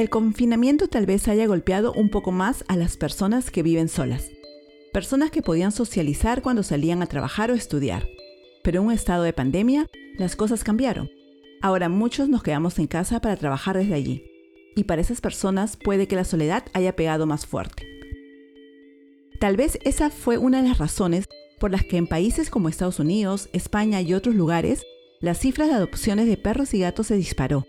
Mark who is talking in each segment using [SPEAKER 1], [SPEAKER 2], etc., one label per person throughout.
[SPEAKER 1] El confinamiento tal vez haya golpeado un poco más a las personas que viven solas. Personas que podían socializar cuando salían a trabajar o estudiar. Pero en un estado de pandemia, las cosas cambiaron. Ahora muchos nos quedamos en casa para trabajar desde allí. Y para esas personas puede que la soledad haya pegado más fuerte. Tal vez esa fue una de las razones por las que en países como Estados Unidos, España y otros lugares, las cifras de adopciones de perros y gatos se disparó.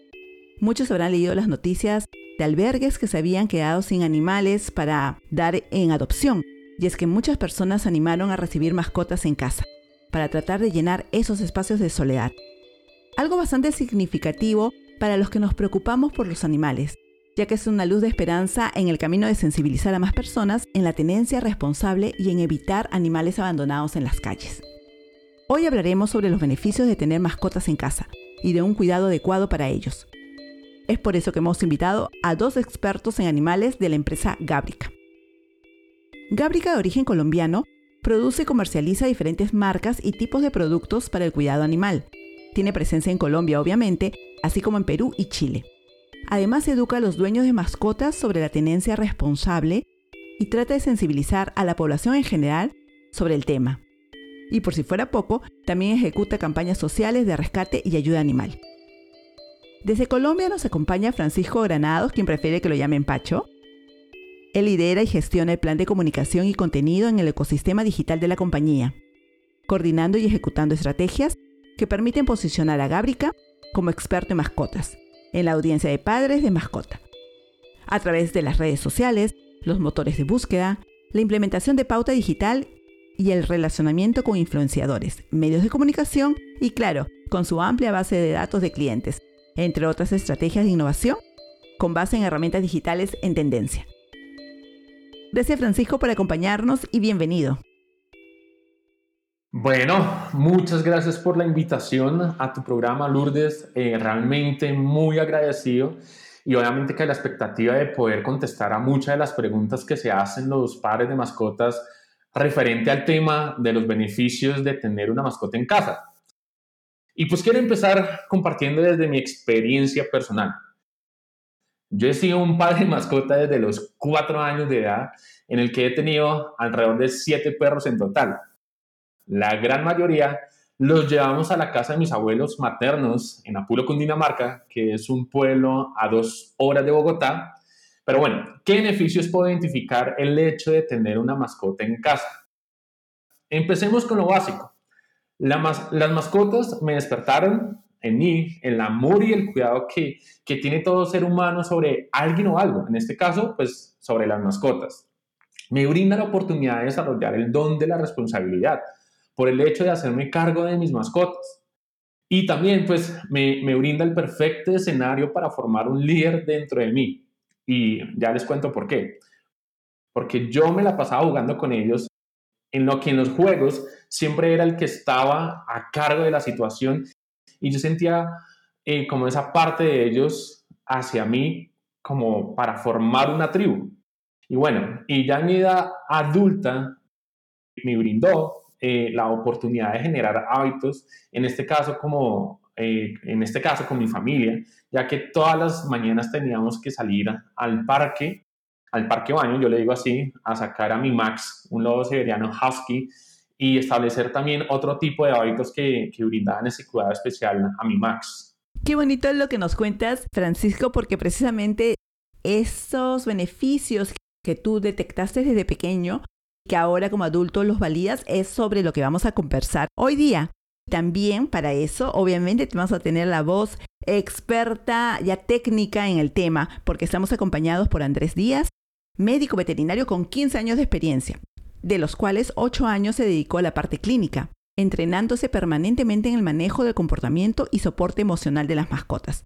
[SPEAKER 1] Muchos habrán leído las noticias albergues que se habían quedado sin animales para dar en adopción. Y es que muchas personas animaron a recibir mascotas en casa, para tratar de llenar esos espacios de soledad. Algo bastante significativo para los que nos preocupamos por los animales, ya que es una luz de esperanza en el camino de sensibilizar a más personas en la tenencia responsable y en evitar animales abandonados en las calles. Hoy hablaremos sobre los beneficios de tener mascotas en casa y de un cuidado adecuado para ellos. Es por eso que hemos invitado a dos expertos en animales de la empresa Gabrica. Gabrica, de origen colombiano, produce y comercializa diferentes marcas y tipos de productos para el cuidado animal. Tiene presencia en Colombia, obviamente, así como en Perú y Chile. Además, educa a los dueños de mascotas sobre la tenencia responsable y trata de sensibilizar a la población en general sobre el tema. Y por si fuera poco, también ejecuta campañas sociales de rescate y ayuda animal. Desde Colombia nos acompaña Francisco Granados, quien prefiere que lo llamen Pacho. Él lidera y gestiona el plan de comunicación y contenido en el ecosistema digital de la compañía, coordinando y ejecutando estrategias que permiten posicionar a Gabrica como experto en mascotas, en la audiencia de padres de mascota, a través de las redes sociales, los motores de búsqueda, la implementación de pauta digital y el relacionamiento con influenciadores, medios de comunicación y, claro, con su amplia base de datos de clientes, entre otras estrategias de innovación con base en herramientas digitales en tendencia. Gracias Francisco por acompañarnos y bienvenido.
[SPEAKER 2] Bueno, muchas gracias por la invitación a tu programa, Lourdes. Eh, realmente muy agradecido y obviamente que la expectativa de poder contestar a muchas de las preguntas que se hacen los padres de mascotas referente al tema de los beneficios de tener una mascota en casa. Y pues quiero empezar compartiendo desde mi experiencia personal. Yo he sido un padre de mascota desde los cuatro años de edad, en el que he tenido alrededor de siete perros en total. La gran mayoría los llevamos a la casa de mis abuelos maternos en Apulo, Cundinamarca, que es un pueblo a dos horas de Bogotá. Pero bueno, ¿qué beneficios puedo identificar el hecho de tener una mascota en casa? Empecemos con lo básico las mascotas me despertaron en mí el amor y el cuidado que, que tiene todo ser humano sobre alguien o algo, en este caso, pues sobre las mascotas. Me brinda la oportunidad de desarrollar el don de la responsabilidad por el hecho de hacerme cargo de mis mascotas. Y también, pues, me, me brinda el perfecto escenario para formar un líder dentro de mí. Y ya les cuento por qué. Porque yo me la pasaba jugando con ellos en lo que en los juegos siempre era el que estaba a cargo de la situación y yo sentía eh, como esa parte de ellos hacia mí como para formar una tribu. Y bueno, y ya en mi edad adulta me brindó eh, la oportunidad de generar hábitos, en este caso como eh, en este caso con mi familia, ya que todas las mañanas teníamos que salir al parque al parque baño, yo le digo así, a sacar a mi Max, un lobo siberiano husky, y establecer también otro tipo de hábitos que, que brindaban ese cuidado especial a mi Max.
[SPEAKER 1] Qué bonito lo que nos cuentas, Francisco, porque precisamente esos beneficios que tú detectaste desde pequeño, que ahora como adulto los valías, es sobre lo que vamos a conversar hoy día. También para eso, obviamente, vamos a tener la voz experta, ya técnica en el tema, porque estamos acompañados por Andrés Díaz, médico veterinario con 15 años de experiencia, de los cuales 8 años se dedicó a la parte clínica, entrenándose permanentemente en el manejo del comportamiento y soporte emocional de las mascotas.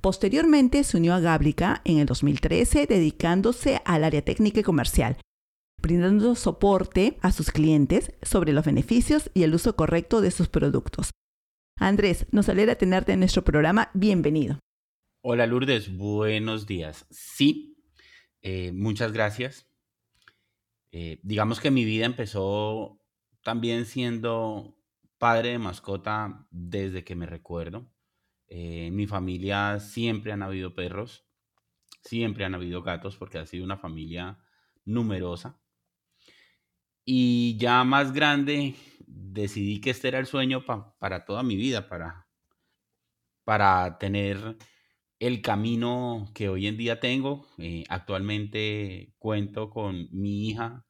[SPEAKER 1] Posteriormente se unió a Gábrica en el 2013 dedicándose al área técnica y comercial, brindando soporte a sus clientes sobre los beneficios y el uso correcto de sus productos. Andrés, nos alegra tenerte en nuestro programa. Bienvenido.
[SPEAKER 3] Hola Lourdes, buenos días. Sí, eh, muchas gracias. Eh, digamos que mi vida empezó también siendo padre de mascota desde que me recuerdo. Eh, en mi familia siempre han habido perros siempre han habido gatos porque ha sido una familia numerosa. Y ya más grande, decidí que este era el sueño para toda mi vida, para, para tener el camino que hoy en día tengo. Eh, actualmente cuento con mi hija,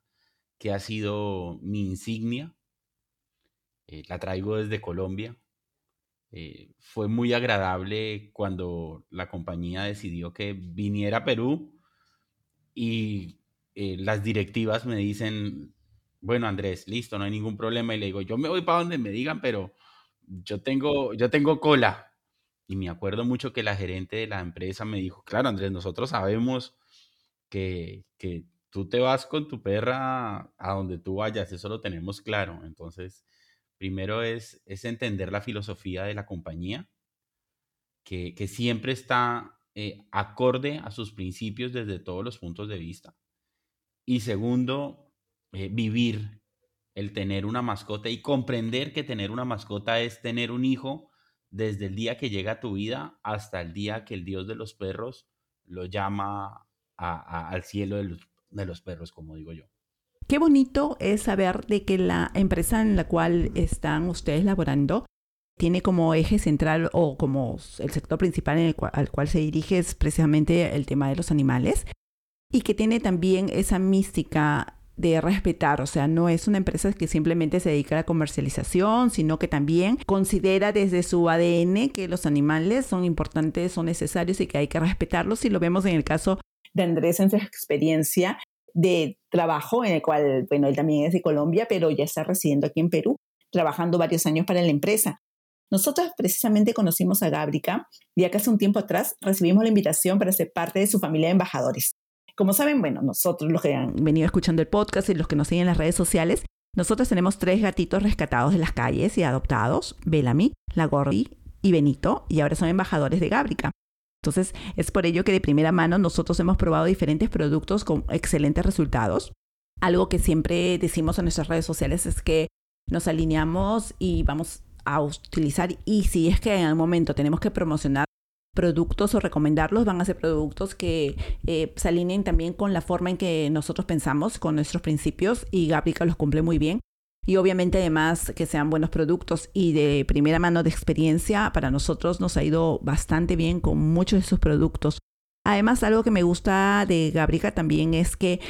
[SPEAKER 3] que ha sido mi insignia. Eh, la traigo desde Colombia. Eh, fue muy agradable cuando la compañía decidió que viniera a Perú y las directivas me dicen, bueno Andrés, listo, no hay ningún problema. Y le digo, yo me voy para donde me digan, pero yo tengo, yo tengo cola. Y me acuerdo mucho que la gerente de la empresa me dijo, claro, Andrés, nosotros sabemos que, que tú te vas con tu perra a donde tú vayas, eso lo tenemos claro. Entonces, primero es, es entender la filosofía de la compañía, que, que siempre está eh, acorde a sus principios desde todos los puntos de vista. Y segundo, eh, vivir el tener una mascota y comprender que tener una mascota es tener un hijo desde el día que llega a tu vida hasta el día que el Dios de los perros lo llama al cielo de los, perros, como digo yo.
[SPEAKER 1] Qué bonito es saber de que la empresa en la cual están ustedes laborando tiene como eje central o como el sector principal al cual se dirige es precisamente el tema de los animales y que tiene también esa mística de respetar, o sea, no es una empresa que simplemente se dedica a la comercialización, sino que también considera desde su ADN que los animales son importantes, son necesarios y que hay que respetarlos. Y lo vemos en el caso de Andrés en su experiencia de trabajo, en el cual, bueno, él también es de Colombia, pero ya está residiendo aquí en Perú, trabajando varios años para la empresa. Nosotros precisamente conocimos a Gábrica, ya que hace un tiempo atrás recibimos la invitación para ser parte de su familia de embajadores. Como saben, bueno, nosotros los que han venido escuchando el podcast y los que nos siguen en las redes sociales, nosotros tenemos tres gatitos rescatados de las calles y adoptados, Bellamy, La y Benito, y ahora son embajadores de Gábrica. Entonces, es por ello que de primera mano nosotros hemos probado diferentes productos con excelentes resultados. Algo que siempre decimos en nuestras redes sociales es que nos alineamos y vamos a utilizar, y si es que en algún momento tenemos que promocionar productos o recomendarlos van a ser productos que eh, se alineen también con la forma en que nosotros pensamos, con nuestros principios y Gabrica los cumple muy bien. Y obviamente además que sean buenos productos y de primera mano de experiencia, para nosotros nos ha ido bastante bien con muchos de sus productos. Además, algo que me gusta de Gabrica también es que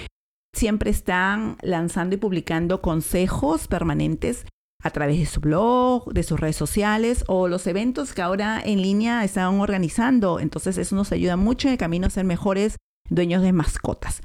[SPEAKER 1] siempre están lanzando y publicando consejos permanentes a través de su blog, de sus redes sociales o los eventos que ahora en línea están organizando. Entonces eso nos ayuda mucho en el camino a ser mejores dueños de mascotas.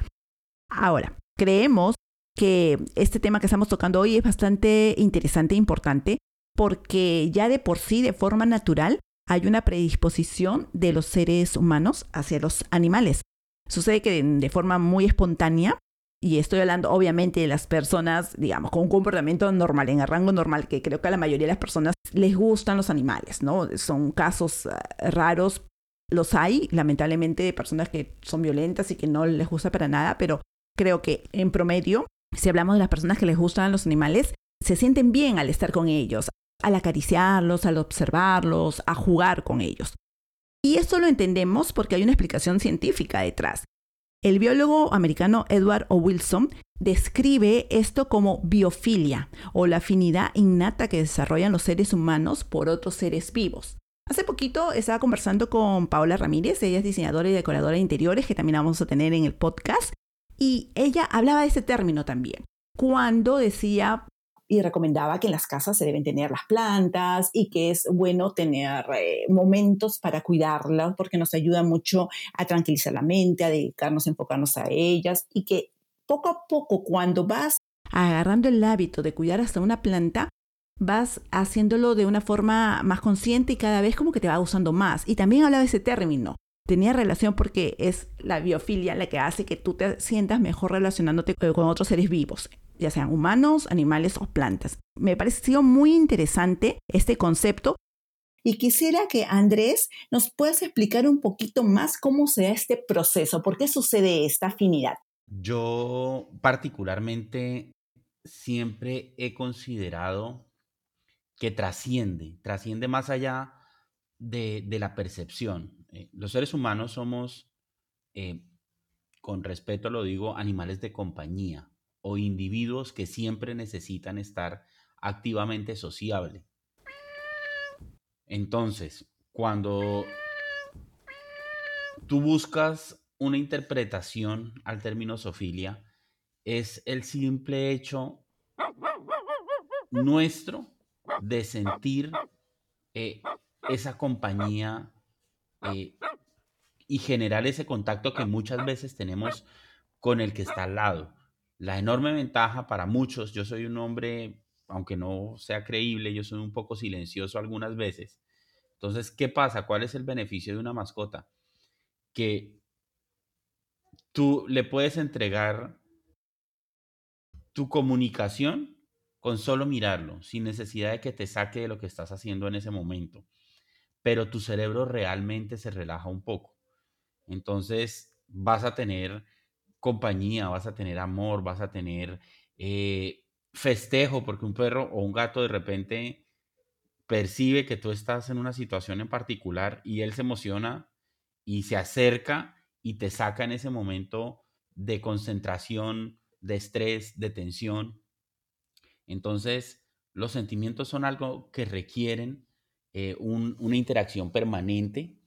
[SPEAKER 1] Ahora, creemos que este tema que estamos tocando hoy es bastante interesante e importante porque ya de por sí, de forma natural, hay una predisposición de los seres humanos hacia los animales. Sucede que de forma muy espontánea y estoy hablando obviamente de las personas, digamos, con un comportamiento normal, en el rango normal, que creo que a la mayoría de las personas les gustan los animales, ¿no? Son casos eh, raros, los hay, lamentablemente, de personas que son violentas y que no les gusta para nada, pero creo que en promedio, si hablamos de las personas que les gustan los animales, se sienten bien al estar con ellos, al acariciarlos, al observarlos, a jugar con ellos. Y esto lo entendemos porque hay una explicación científica detrás. El biólogo americano Edward O. Wilson describe esto como biofilia o la afinidad innata que desarrollan los seres humanos por otros seres vivos. Hace poquito estaba conversando con Paola Ramírez, ella es diseñadora y decoradora de interiores, que también vamos a tener en el podcast, y ella hablaba de ese término también, cuando decía y recomendaba que en las casas se deben tener las plantas y que es bueno tener eh, momentos para cuidarlas porque nos ayuda mucho a tranquilizar la mente, a dedicarnos, a enfocarnos a ellas y que poco a poco cuando vas agarrando el hábito de cuidar hasta una planta, vas haciéndolo de una forma más consciente y cada vez como que te va gustando más. Y también hablaba de ese término. Tenía relación porque es la biofilia la que hace que tú te sientas mejor relacionándote con otros seres vivos ya sean humanos, animales o plantas. Me pareció muy interesante este concepto. Y quisiera que Andrés nos puedas explicar un poquito más cómo se da este proceso, por qué sucede esta afinidad.
[SPEAKER 3] Yo particularmente siempre he considerado que trasciende, trasciende más allá de, la percepción. Eh, los seres humanos somos eh, con respeto lo digo, animales de compañía o individuos que siempre necesitan estar activamente sociable. Entonces, cuando tú buscas una interpretación al término sofilia, es el simple hecho nuestro de sentir eh, esa compañía eh, y generar ese contacto que muchas veces tenemos con el que está al lado. La enorme ventaja para muchos, yo soy un hombre, aunque no sea creíble, yo soy un poco silencioso algunas veces. Entonces, ¿qué pasa? ¿Cuál es el beneficio de una mascota? Que tú le puedes entregar tu comunicación con solo mirarlo, sin necesidad de que te saque de lo que estás haciendo en ese momento. Pero tu cerebro realmente se relaja un poco. Entonces vas a tener compañía, vas a tener amor, vas a tener eh, festejo, porque un perro o un gato de repente percibe que tú estás en una situación en particular y él se emociona y se acerca y te saca en ese momento de concentración, de estrés, de tensión. Entonces, los sentimientos son algo que requieren eh, una interacción permanente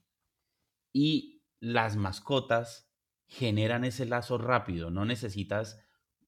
[SPEAKER 3] y las mascotas generan ese lazo rápido. No necesitas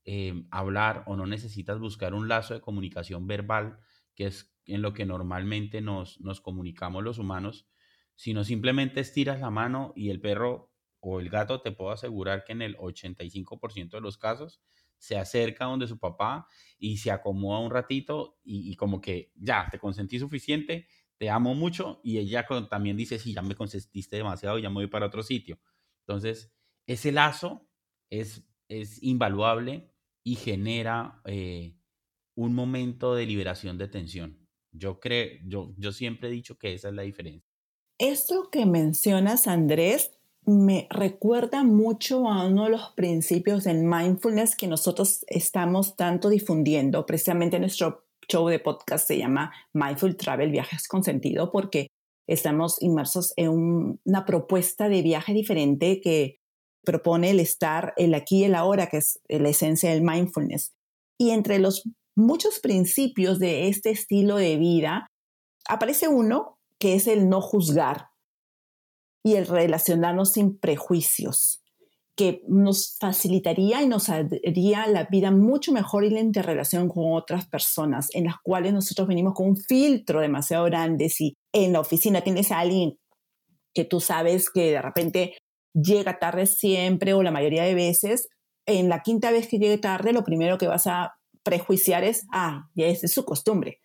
[SPEAKER 3] eh, hablar o no necesitas buscar un lazo de comunicación verbal, que es en lo que normalmente nos, nos comunicamos los humanos, sino simplemente estiras la mano y el perro o el gato, te puedo asegurar que en el 85% de los casos se acerca donde su papá y se acomoda un ratito y, como que ya, te consentí suficiente, te amo mucho y ella también dice, sí, ya me consentiste demasiado, ya me voy para otro sitio. Entonces, ese lazo es, es invaluable y genera eh, un momento de liberación de tensión. Yo, creo, yo, yo siempre he dicho que esa es la diferencia.
[SPEAKER 1] Esto que mencionas, Andrés, me recuerda mucho a uno de los principios del mindfulness que nosotros estamos tanto difundiendo. Precisamente nuestro show de podcast se llama Mindful Travel, Viajes con Sentido, porque estamos inmersos en una propuesta de viaje diferente que propone el estar el aquí y el ahora, que es la esencia del mindfulness. Y entre los muchos principios de este estilo de vida, aparece uno que es el no juzgar y el relacionarnos sin prejuicios, que nos facilitaría y nos haría la vida mucho mejor y la interrelación con otras personas, en las cuales nosotros venimos con un filtro demasiado grande. Si en la oficina tienes a alguien que tú sabes que de repente llega tarde siempre o la mayoría de veces, en la quinta vez que llegue tarde, lo primero que vas a prejuiciar es, ah, ya es su costumbre.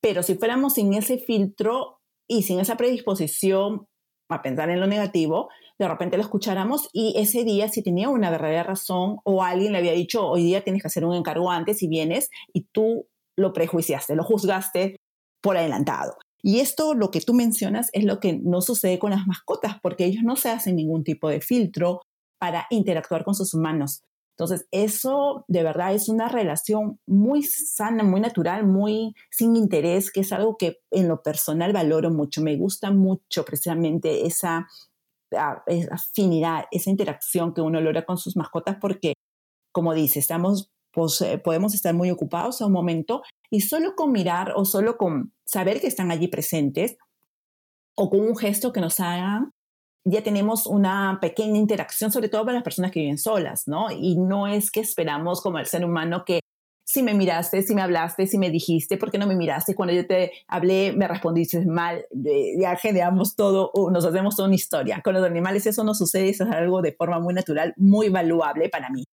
[SPEAKER 1] Pero si fuéramos sin ese filtro y sin esa predisposición a pensar en lo negativo, de repente lo escucháramos y ese día si tenía una verdadera razón o alguien le había dicho, hoy día tienes que hacer un encargo antes y vienes y tú lo prejuiciaste, lo juzgaste por adelantado. Y esto, lo que tú mencionas, es lo que no sucede con las mascotas, porque ellos no se hacen ningún tipo de filtro para interactuar con sus humanos. Entonces, eso de verdad es una relación muy sana, muy natural, muy sin interés, que es algo que en lo personal valoro mucho. Me gusta mucho precisamente esa, ah, esa afinidad, esa interacción que uno logra con sus mascotas, porque, como dice, estamos, pues, eh, podemos estar muy ocupados a un momento y solo con mirar o solo con saber que están allí presentes o con un gesto que nos hagan ya tenemos una pequeña interacción, sobre todo para las personas que viven solas, ¿no? Y no es que esperamos como el ser humano que si me miraste, si me hablaste, si me dijiste, ¿por qué no me miraste? Cuando yo te hablé, me respondiste mal, ya generamos todo, nos hacemos toda una historia. Con los animales eso no sucede, eso es algo de forma muy natural, muy valuable para mí.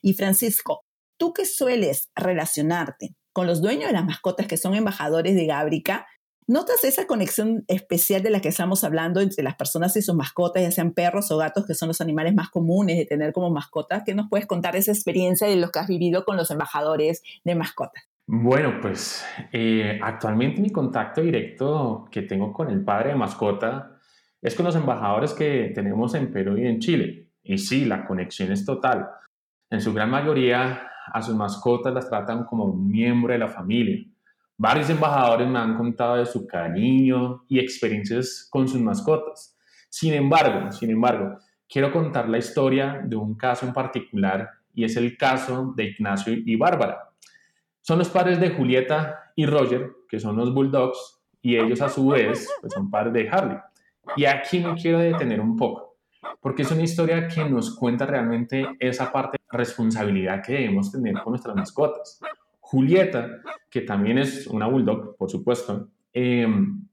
[SPEAKER 1] Y Francisco, tú que sueles relacionarte con los dueños de las mascotas que son embajadores de Gábrica, ¿Notas esa conexión especial de la que estamos hablando entre las personas y sus mascotas, ya sean perros o gatos, que son los animales más comunes de tener como mascotas? ¿Qué nos puedes contar esa experiencia de lo que has vivido con los embajadores de mascotas?
[SPEAKER 2] Bueno, pues eh, actualmente mi contacto directo que tengo con el padre de mascota es con los embajadores que tenemos en Perú y en Chile. Y sí, la conexión es total. En su gran mayoría a sus mascotas las tratan como un miembro de la familia Varios embajadores me han contado de su cariño y experiencias con sus mascotas. Sin embargo, sin embargo, quiero contar la historia de un caso en particular y es el caso de Ignacio y Bárbara. Son los padres de Julieta y Roger, que son los Bulldogs, y ellos a su vez pues, son padres de Harley. Y aquí me quiero detener un poco, porque es una historia que nos cuenta realmente esa parte de responsabilidad que debemos tener con nuestras mascotas. Julieta, que también es una bulldog, por supuesto, em,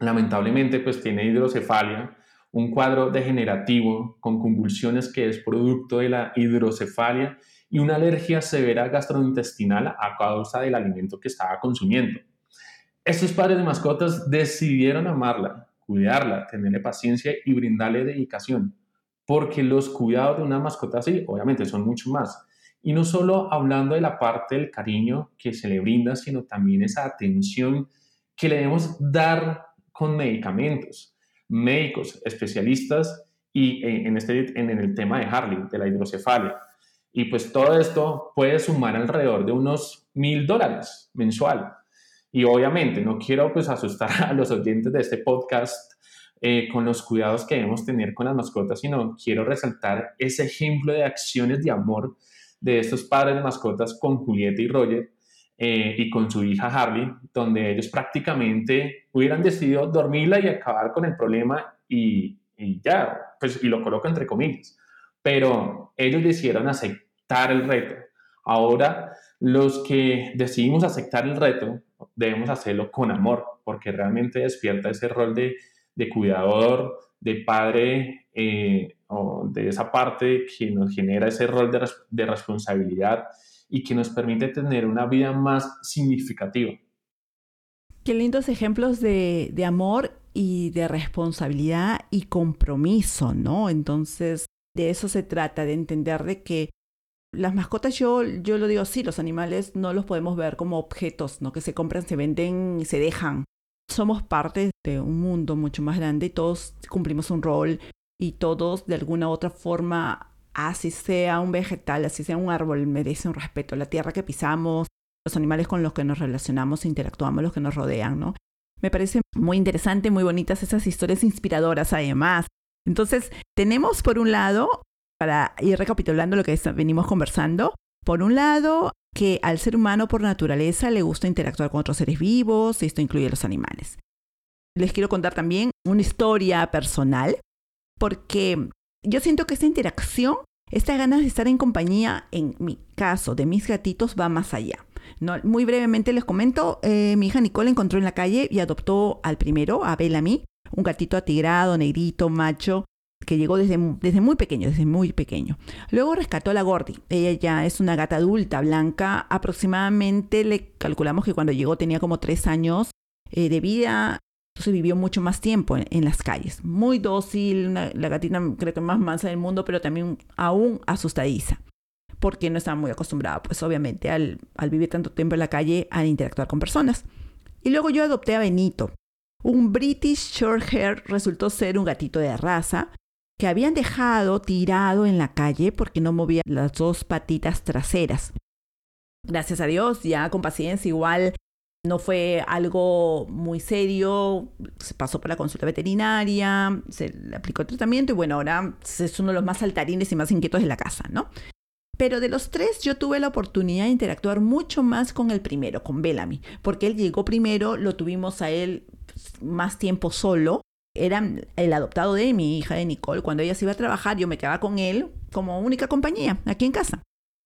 [SPEAKER 2] lamentablemente pues tiene hidrocefalia, un cuadro degenerativo con convulsiones que es producto de la hidrocefalia y una alergia severa gastrointestinal a causa del alimento que estaba consumiendo. Estos padres de mascotas decidieron amarla, cuidarla, tenerle paciencia y brindarle dedicación, porque los cuidados de una mascota así, obviamente, son mucho más. Y no solo hablando de la parte del cariño que se le brinda, sino también esa atención que le debemos dar con medicamentos, médicos, especialistas y en, este, en el tema de Harley, de la hidrocefalia. Y pues todo esto puede sumar alrededor de unos mil dólares mensual. Y obviamente no quiero pues asustar a los oyentes de este podcast eh, con los cuidados que debemos tener con las mascotas, sino quiero resaltar ese ejemplo de acciones de amor de estos padres de mascotas con Julieta y Roger eh, y con su hija Harley, donde ellos prácticamente hubieran decidido dormirla y acabar con el problema y, y ya, pues y lo coloco entre comillas. Pero ellos decidieron aceptar el reto. Ahora, los que decidimos aceptar el reto, debemos hacerlo con amor, porque realmente despierta ese rol de, de cuidador, de padre, eh, o de esa parte que nos genera ese rol de, de responsabilidad y que nos permite tener una vida más significativa.
[SPEAKER 1] Qué lindos ejemplos de, de amor y de responsabilidad y compromiso, ¿no? Entonces, de eso se trata, de entender de que las mascotas, yo, yo lo digo así, los animales no los podemos ver como objetos, ¿no? Que se compran, se venden se dejan. Somos parte de un mundo mucho más grande y todos cumplimos un rol y todos de alguna u otra forma, así sea un vegetal, así sea un árbol, merece un respeto. La tierra que pisamos, los animales con los que nos relacionamos, interactuamos, los que nos rodean, ¿no? Me parece muy interesante, muy bonitas esas historias inspiradoras además. Entonces, tenemos por un lado para ir recapitulando lo que venimos conversando. Por un lado, que al ser humano por naturaleza le gusta interactuar con otros seres vivos, y esto incluye los animales. Les quiero contar también una historia personal, porque yo siento que esta interacción, esta ganas de estar en compañía, en mi caso, de mis gatitos, va más allá. No, muy brevemente les comento, eh, mi hija Nicole encontró en la calle y adoptó al primero, a Bellamy, un gatito atigrado, negrito, macho, que llegó desde, desde muy pequeño, desde muy pequeño. Luego rescató a la Gordy. Ella ya es una gata adulta, blanca. Aproximadamente le calculamos que cuando llegó tenía como tres años eh, de vida. Entonces vivió mucho más tiempo en, las calles. Muy dócil, la gatita creo que más mansa del mundo, pero también aún asustadiza. Porque no estaba muy acostumbrada, pues obviamente, al, al vivir tanto tiempo en la calle, a interactuar con personas. Y luego yo adopté a Benito. Un British Shorthair resultó ser un gatito de raza que habían dejado tirado en la calle porque no movía las dos patitas traseras. Gracias a Dios, ya con paciencia, igual no fue algo muy serio, se pasó por la consulta veterinaria, se le aplicó el tratamiento y bueno, ahora es uno de los más saltarines y más inquietos de la casa, ¿no? Pero de los tres yo tuve la oportunidad de interactuar mucho más con el primero, con Bellamy, porque él llegó primero, lo tuvimos a él más tiempo solo era el adoptado de mi hija de Nicole. Cuando ella se iba a trabajar, yo me quedaba con él como única compañía aquí en casa.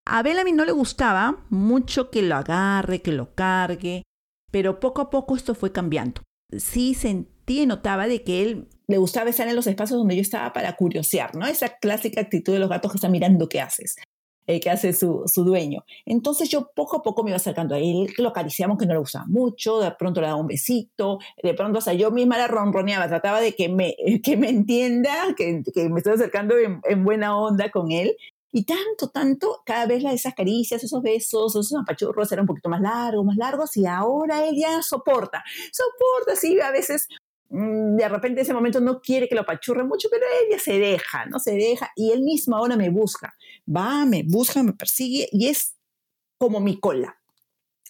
[SPEAKER 1] A Bellamy no le gustaba mucho que lo agarre, que lo cargue, pero poco a poco esto fue cambiando. Sí sentí notaba de que él le gustaba estar en los espacios donde yo estaba para curiosear, ¿no? Esa clásica actitud de los gatos que están mirando qué haces. Eh, que hace su, su, dueño. Entonces yo poco a poco me iba acercando a él, lo acariciamos que no le gustaba mucho, de pronto le daba un besito, de pronto, o sea, yo misma la ronroneaba, trataba de que me, que me entienda, que, que me estoy acercando en, en, buena onda con él. Y tanto, tanto, cada vez esas caricias, esos besos, esos apachurros eran un poquito más largos, más largos, y ahora él ya soporta, soporta, sí, a veces de repente en ese momento no quiere que lo apachurre mucho, pero ella se deja, ¿no? Se deja y él mismo ahora me busca, va, me busca, me persigue y es como mi cola.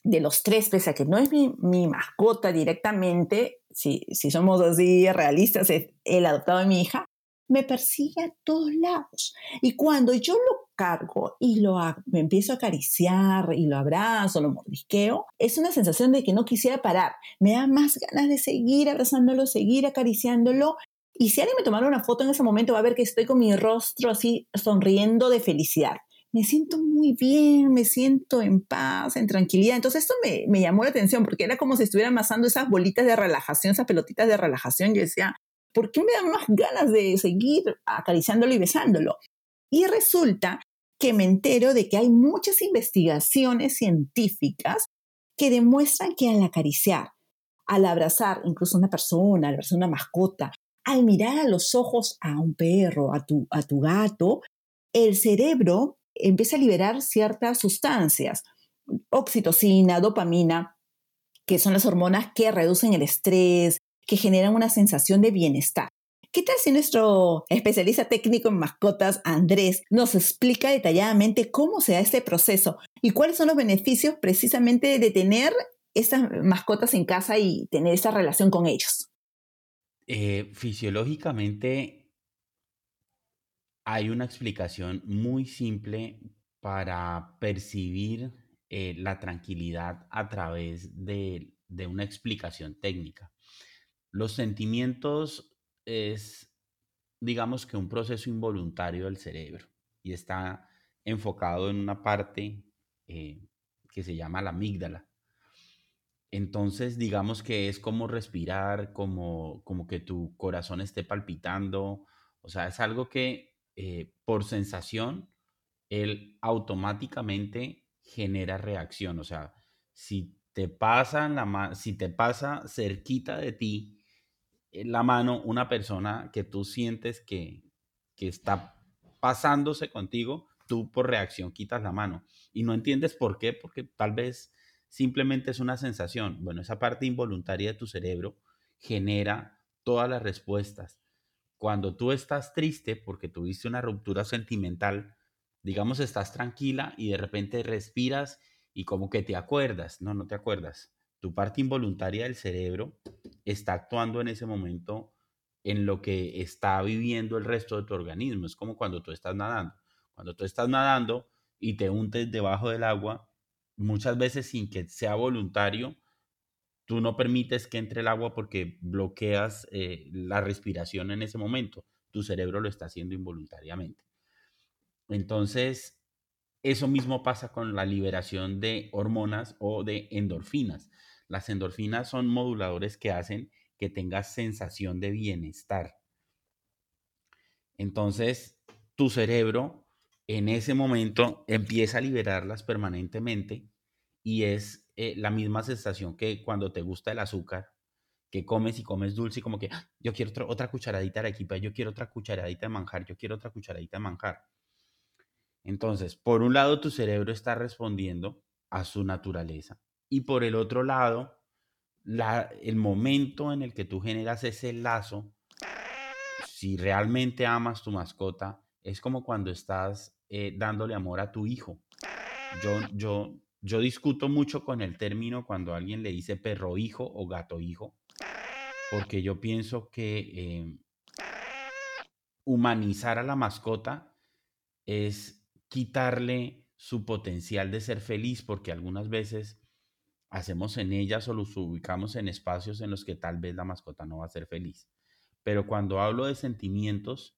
[SPEAKER 1] De los tres, pese a que no es mi, mi mascota directamente, si, si somos así realistas, es el adoptado de mi hija, me persigue a todos lados. Y cuando yo lo cargo y lo me empiezo a acariciar y lo abrazo, lo mordisqueo, es una sensación de que no quisiera parar. Me da más ganas de seguir abrazándolo, seguir acariciándolo. Y si alguien me tomara una foto en ese momento, va a ver que estoy con mi rostro así sonriendo de felicidad. Me siento muy bien, me siento en paz, en tranquilidad. Entonces esto me, me llamó la atención porque era como si estuviera amasando esas bolitas de relajación, esas pelotitas de relajación. Yo decía, ¿por qué me dan más ganas de seguir acariciándolo y besándolo? Y resulta que me entero de que hay muchas investigaciones científicas que demuestran que al acariciar, al abrazar incluso a una persona, al abrazar una mascota, al mirar a los ojos a un perro, a tu, a tu gato, el cerebro empieza a liberar ciertas sustancias, oxitocina, dopamina, que son las hormonas que reducen el estrés, que generan una sensación de bienestar. ¿Qué tal si nuestro especialista técnico en mascotas, Andrés, nos explica detalladamente cómo se da este proceso y cuáles son los beneficios precisamente de tener estas mascotas en casa y tener esa relación con ellos?
[SPEAKER 3] Eh, fisiológicamente hay una explicación muy simple para percibir eh, la tranquilidad a través de una explicación técnica. Los sentimientos es, digamos que un proceso involuntario del cerebro y está enfocado en una parte eh, que se llama la amígdala. Entonces, digamos que es como respirar, como, como que tu corazón esté palpitando. O sea, es algo que eh, por sensación, él automáticamente genera reacción. O sea, si te pasa, la si te pasa cerquita de ti la mano una persona que tú sientes que, que está pasándose contigo, tú por reacción quitas la mano y no entiendes por qué, porque tal vez simplemente es una sensación. Bueno, esa parte involuntaria de tu cerebro genera todas las respuestas. Cuando tú estás triste porque tuviste una ruptura sentimental, digamos, estás tranquila y de repente respiras y como que te acuerdas, no, no te acuerdas. Tu parte involuntaria del cerebro está actuando en ese momento en lo que está viviendo el resto de tu organismo. Es como cuando tú estás nadando. Cuando tú estás nadando y te untes debajo del agua, muchas veces sin que sea voluntario, tú no permites que entre el agua porque bloqueas eh, la respiración en ese momento. Tu cerebro lo está haciendo involuntariamente. Entonces, eso mismo pasa con la liberación de hormonas o de endorfinas. Las endorfinas son moduladores que hacen que tengas sensación de bienestar. Entonces, tu cerebro en ese momento empieza a liberarlas permanentemente y es eh, la misma sensación que cuando te gusta el azúcar, que comes y comes dulce como que ah, yo quiero otra, cucharadita de arequipa, yo quiero otra cucharadita de manjar, yo quiero otra cucharadita de manjar. Entonces, por un lado, tu cerebro está respondiendo a su naturaleza y por el otro lado, el momento en el que tú generas ese lazo, si realmente amas tu mascota, es como cuando estás eh, dándole amor a tu hijo. Yo, yo, yo discuto mucho con el término cuando alguien le dice perro hijo o gato hijo, porque yo pienso que eh, humanizar a la mascota es quitarle su potencial de ser feliz, porque algunas veces hacemos en ellas o los ubicamos en espacios en los que tal vez la mascota no va a ser feliz. Pero cuando hablo de sentimientos,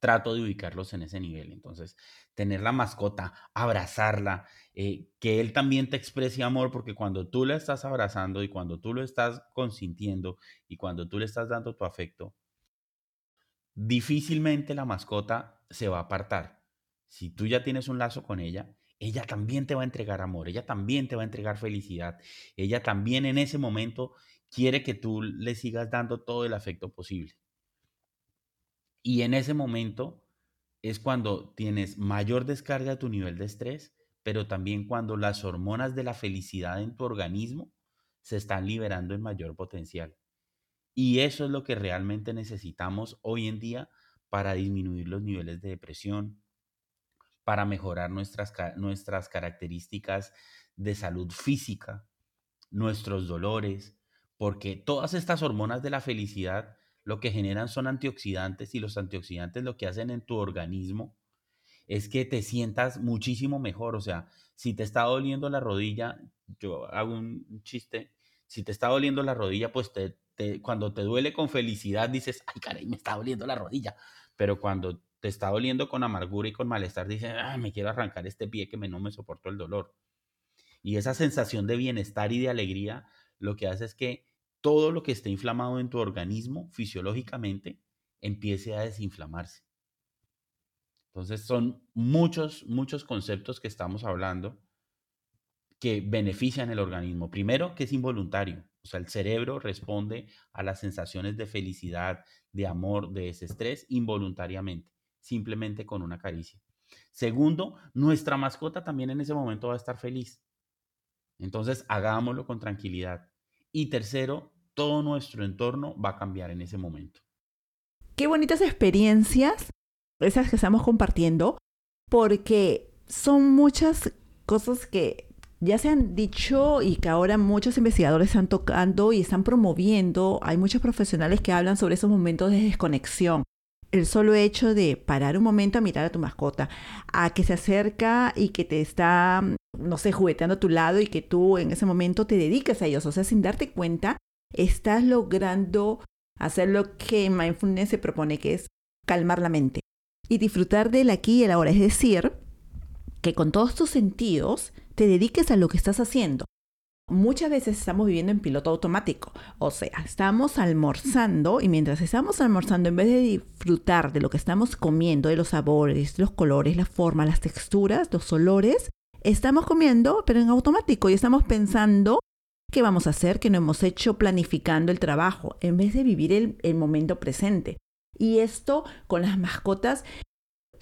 [SPEAKER 3] trato de ubicarlos en ese nivel. Entonces, tener la mascota, abrazarla, eh, que él también te exprese amor, porque cuando tú le estás abrazando y cuando tú lo estás consintiendo y cuando tú le estás dando tu afecto, difícilmente la mascota se va a apartar. Si tú ya tienes un lazo con ella, ella también te va a entregar amor, ella también te va a entregar felicidad, ella también en ese momento quiere que tú le sigas dando todo el afecto posible. Y en ese momento es cuando tienes mayor descarga de tu nivel de estrés, pero también cuando las hormonas de la felicidad en tu organismo se están liberando en mayor potencial. Y eso es lo que realmente necesitamos hoy en día para disminuir los niveles de depresión, para mejorar nuestras, nuestras características de salud física, nuestros dolores, porque todas estas hormonas de la felicidad lo que generan son antioxidantes y los antioxidantes lo que hacen en tu organismo es que te sientas muchísimo mejor. O sea, si te está doliendo la rodilla, yo hago un chiste, si te está doliendo la rodilla, pues te, cuando te duele con felicidad dices, ay, caray, me está doliendo la rodilla. Pero cuando te está doliendo con amargura y con malestar, dices, ay, me quiero arrancar este pie que me, no me soporto el dolor. Y esa sensación de bienestar y de alegría lo que hace es que todo lo que esté inflamado en tu organismo fisiológicamente empiece a desinflamarse. Entonces son muchos, muchos conceptos que estamos hablando que benefician el organismo. Primero, que es involuntario. O sea, el cerebro responde a las sensaciones de felicidad, de amor, de desestrés involuntariamente, simplemente con una caricia. Segundo, nuestra mascota también en ese momento va a estar feliz. Entonces, hagámoslo con tranquilidad. Y tercero, todo nuestro entorno va a cambiar en ese momento.
[SPEAKER 1] Qué bonitas experiencias esas que estamos compartiendo, porque son muchas cosas que ya se han dicho y que ahora muchos investigadores están tocando y están promoviendo. Hay muchos profesionales que hablan sobre esos momentos de desconexión. El solo hecho de parar un momento a mirar a tu mascota, a que se acerca y que te está, no sé, jugueteando a tu lado y que tú en ese momento te dedicas a ellos. O sea, sin darte cuenta, estás logrando hacer lo que mindfulness se propone, que es calmar la mente y disfrutar del aquí y el ahora. Es decir, que con todos tus sentidos te dediques a lo que estás haciendo. Muchas veces estamos viviendo en piloto automático, o sea, estamos almorzando y mientras estamos almorzando, en vez de disfrutar de lo que estamos comiendo, de los sabores, los colores, la forma, las texturas, los olores, estamos comiendo, pero en automático y estamos pensando qué vamos a hacer, que no hemos hecho planificando el trabajo, en vez de vivir el, el momento presente. Y esto con las mascotas,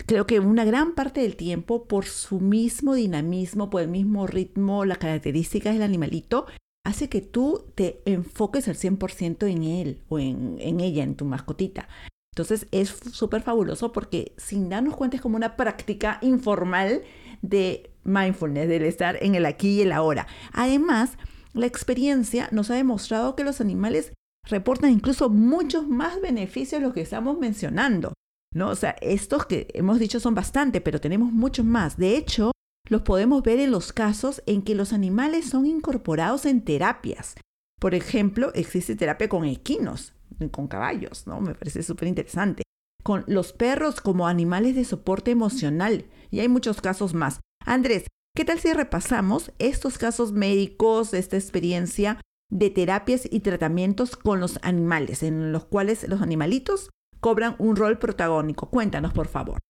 [SPEAKER 1] creo que una gran parte del tiempo, por su mismo dinamismo, por el mismo ritmo, las características del animalito, hace que tú te enfoques al 100% en él o en, en ella, en tu mascotita. Entonces es súper fabuloso porque sin darnos cuenta es como una práctica informal de mindfulness, del estar en el aquí y el ahora. Además, la experiencia nos ha demostrado que los animales reportan incluso muchos más beneficios de los que estamos mencionando. ¿No? O sea, estos que hemos dicho son bastante, pero tenemos muchos más. De hecho, los podemos ver en los casos en que los animales son incorporados en terapias. Por ejemplo, existe terapia con equinos, con caballos, ¿no? Me parece súper interesante. Con los perros como animales de soporte emocional. Y hay muchos casos más. Andrés, ¿qué tal si repasamos estos casos médicos, esta experiencia de terapias y tratamientos con los animales, en los cuales los animalitos cobran un rol protagónico. Cuéntanos, por favor.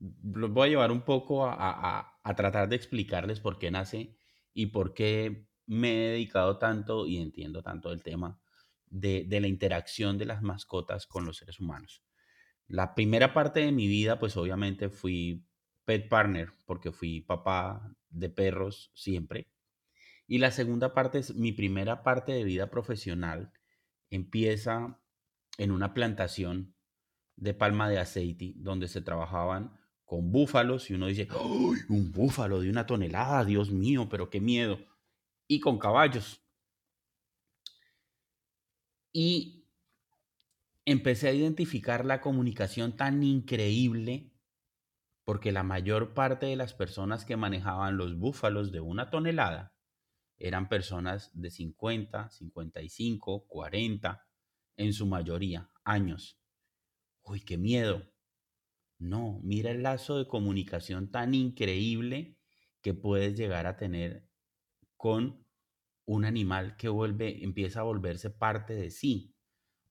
[SPEAKER 3] Los voy a llevar un poco a, tratar de explicarles por qué nace y por qué me he dedicado tanto y entiendo tanto el tema de, de, la interacción de las mascotas con los seres humanos. La primera parte de mi vida, pues obviamente fui pet partner, porque fui papá de perros siempre. Y la segunda parte es mi primera parte de vida profesional. Empieza en una plantación de palma de aceite donde se trabajaban con búfalos y uno dice, ¡Uy, un búfalo de una tonelada, Dios mío, pero qué miedo! Y con caballos. Y empecé a identificar la comunicación tan increíble porque la mayor parte de las personas que manejaban los búfalos de una tonelada eran personas de 50, 55, 40, en su mayoría, años. Uy, qué miedo. No, mira el lazo de comunicación tan increíble que puedes llegar a tener con un animal que vuelve, empieza a volverse parte de sí.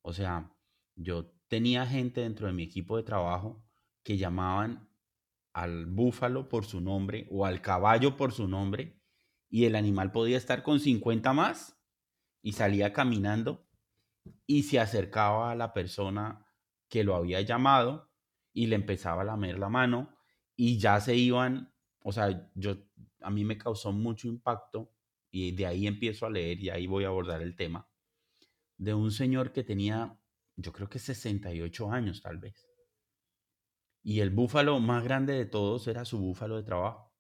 [SPEAKER 3] O sea, yo tenía gente dentro de mi equipo de trabajo que llamaban al búfalo por su nombre o al caballo por su nombre y el animal podía estar con 50 más y salía caminando y se acercaba a la persona que lo había llamado y le empezaba a lamer la mano y ya se iban, o sea, yo a mí me causó mucho impacto y de ahí empiezo a leer y ahí voy a abordar el tema de un señor que tenía yo creo que 68 años tal vez. Y el búfalo más grande de todos era su búfalo de trabajo.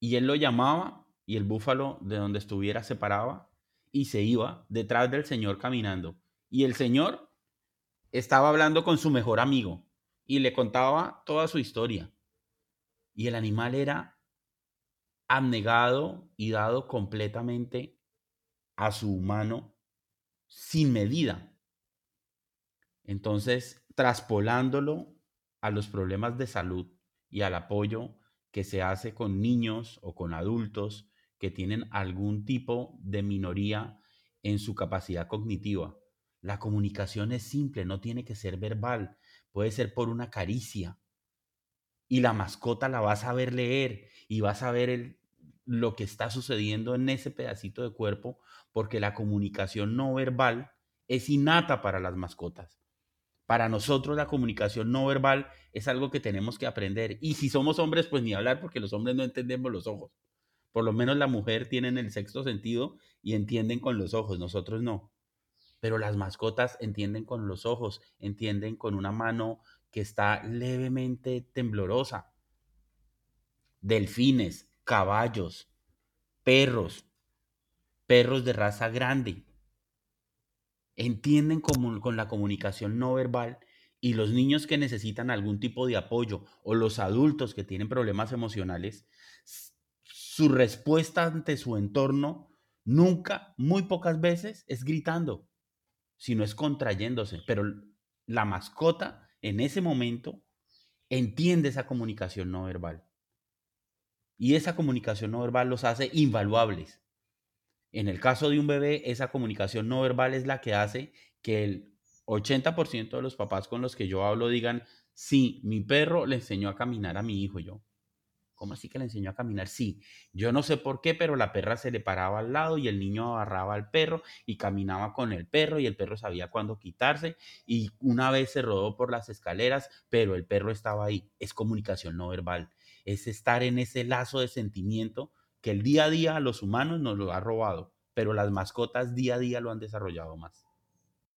[SPEAKER 3] Y él lo llamaba y el búfalo de donde estuviera se paraba y se iba detrás del señor caminando. Y el señor estaba hablando con su mejor amigo y le contaba toda su historia. Y el animal era abnegado y dado completamente a su humano sin medida. Entonces, traspolándolo a los problemas de salud y al apoyo que se hace con niños o con adultos que tienen algún tipo de minoría en su capacidad cognitiva. La comunicación es simple, no tiene que ser verbal, puede ser por una caricia. Y la mascota la vas a ver leer y vas a ver lo que está sucediendo en ese pedacito de cuerpo, porque la comunicación no verbal es innata para las mascotas. Para nosotros la comunicación no verbal es algo que tenemos que aprender. Y si somos hombres, pues ni hablar, porque los hombres no entendemos los ojos. Por lo menos la mujer tiene el sexto sentido y entienden con los ojos, nosotros no. Pero las mascotas entienden con los ojos, entienden con una mano que está levemente temblorosa. Delfines, caballos, perros, perros de raza grande. Entienden con, con la comunicación no verbal y los niños que necesitan algún tipo de apoyo o los adultos que tienen problemas emocionales su respuesta ante su entorno nunca, muy pocas veces, es gritando, sino es contrayéndose. Pero la mascota en ese momento entiende esa comunicación no verbal. Y esa comunicación no verbal los hace invaluables. En el caso de un bebé, esa comunicación no verbal es la que hace que el 80% de los papás con los que yo hablo digan, sí, mi perro le enseñó a caminar a mi hijo yo. ¿Cómo así que le enseñó a caminar? Sí, yo no sé por qué, pero la perra se le paraba al lado y el niño agarraba al perro y caminaba con el perro y el perro sabía cuándo quitarse y una vez se rodó por las escaleras, pero el perro estaba ahí. Es comunicación no verbal, es estar en ese lazo de sentimiento que el día a día a los humanos nos lo ha robado, pero las mascotas día a día lo han desarrollado más.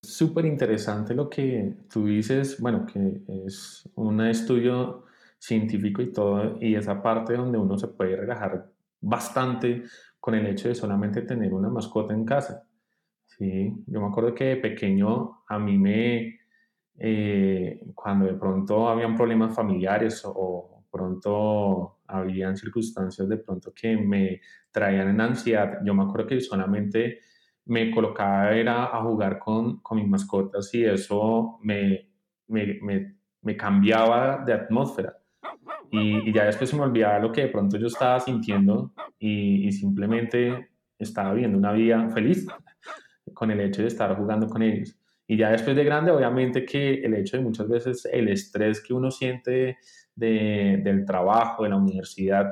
[SPEAKER 2] Súper interesante lo que tú dices, bueno, que es un estudio científico y todo, y esa parte donde uno se puede relajar bastante con el hecho de solamente tener una mascota en casa. ¿sí? Yo me acuerdo que de pequeño a mí me, eh, cuando de pronto habían problemas familiares o pronto habían circunstancias de pronto que me traían en ansiedad, yo me acuerdo que solamente me colocaba era a jugar con, con mis mascotas y eso me, me, me, me cambiaba de atmósfera. Y, ya después se me olvidaba lo que de pronto yo estaba sintiendo y, simplemente estaba viviendo una vida feliz con el hecho de estar jugando con ellos. Y ya después de grande, obviamente que el hecho de muchas veces el estrés que uno siente de, del trabajo, de la universidad,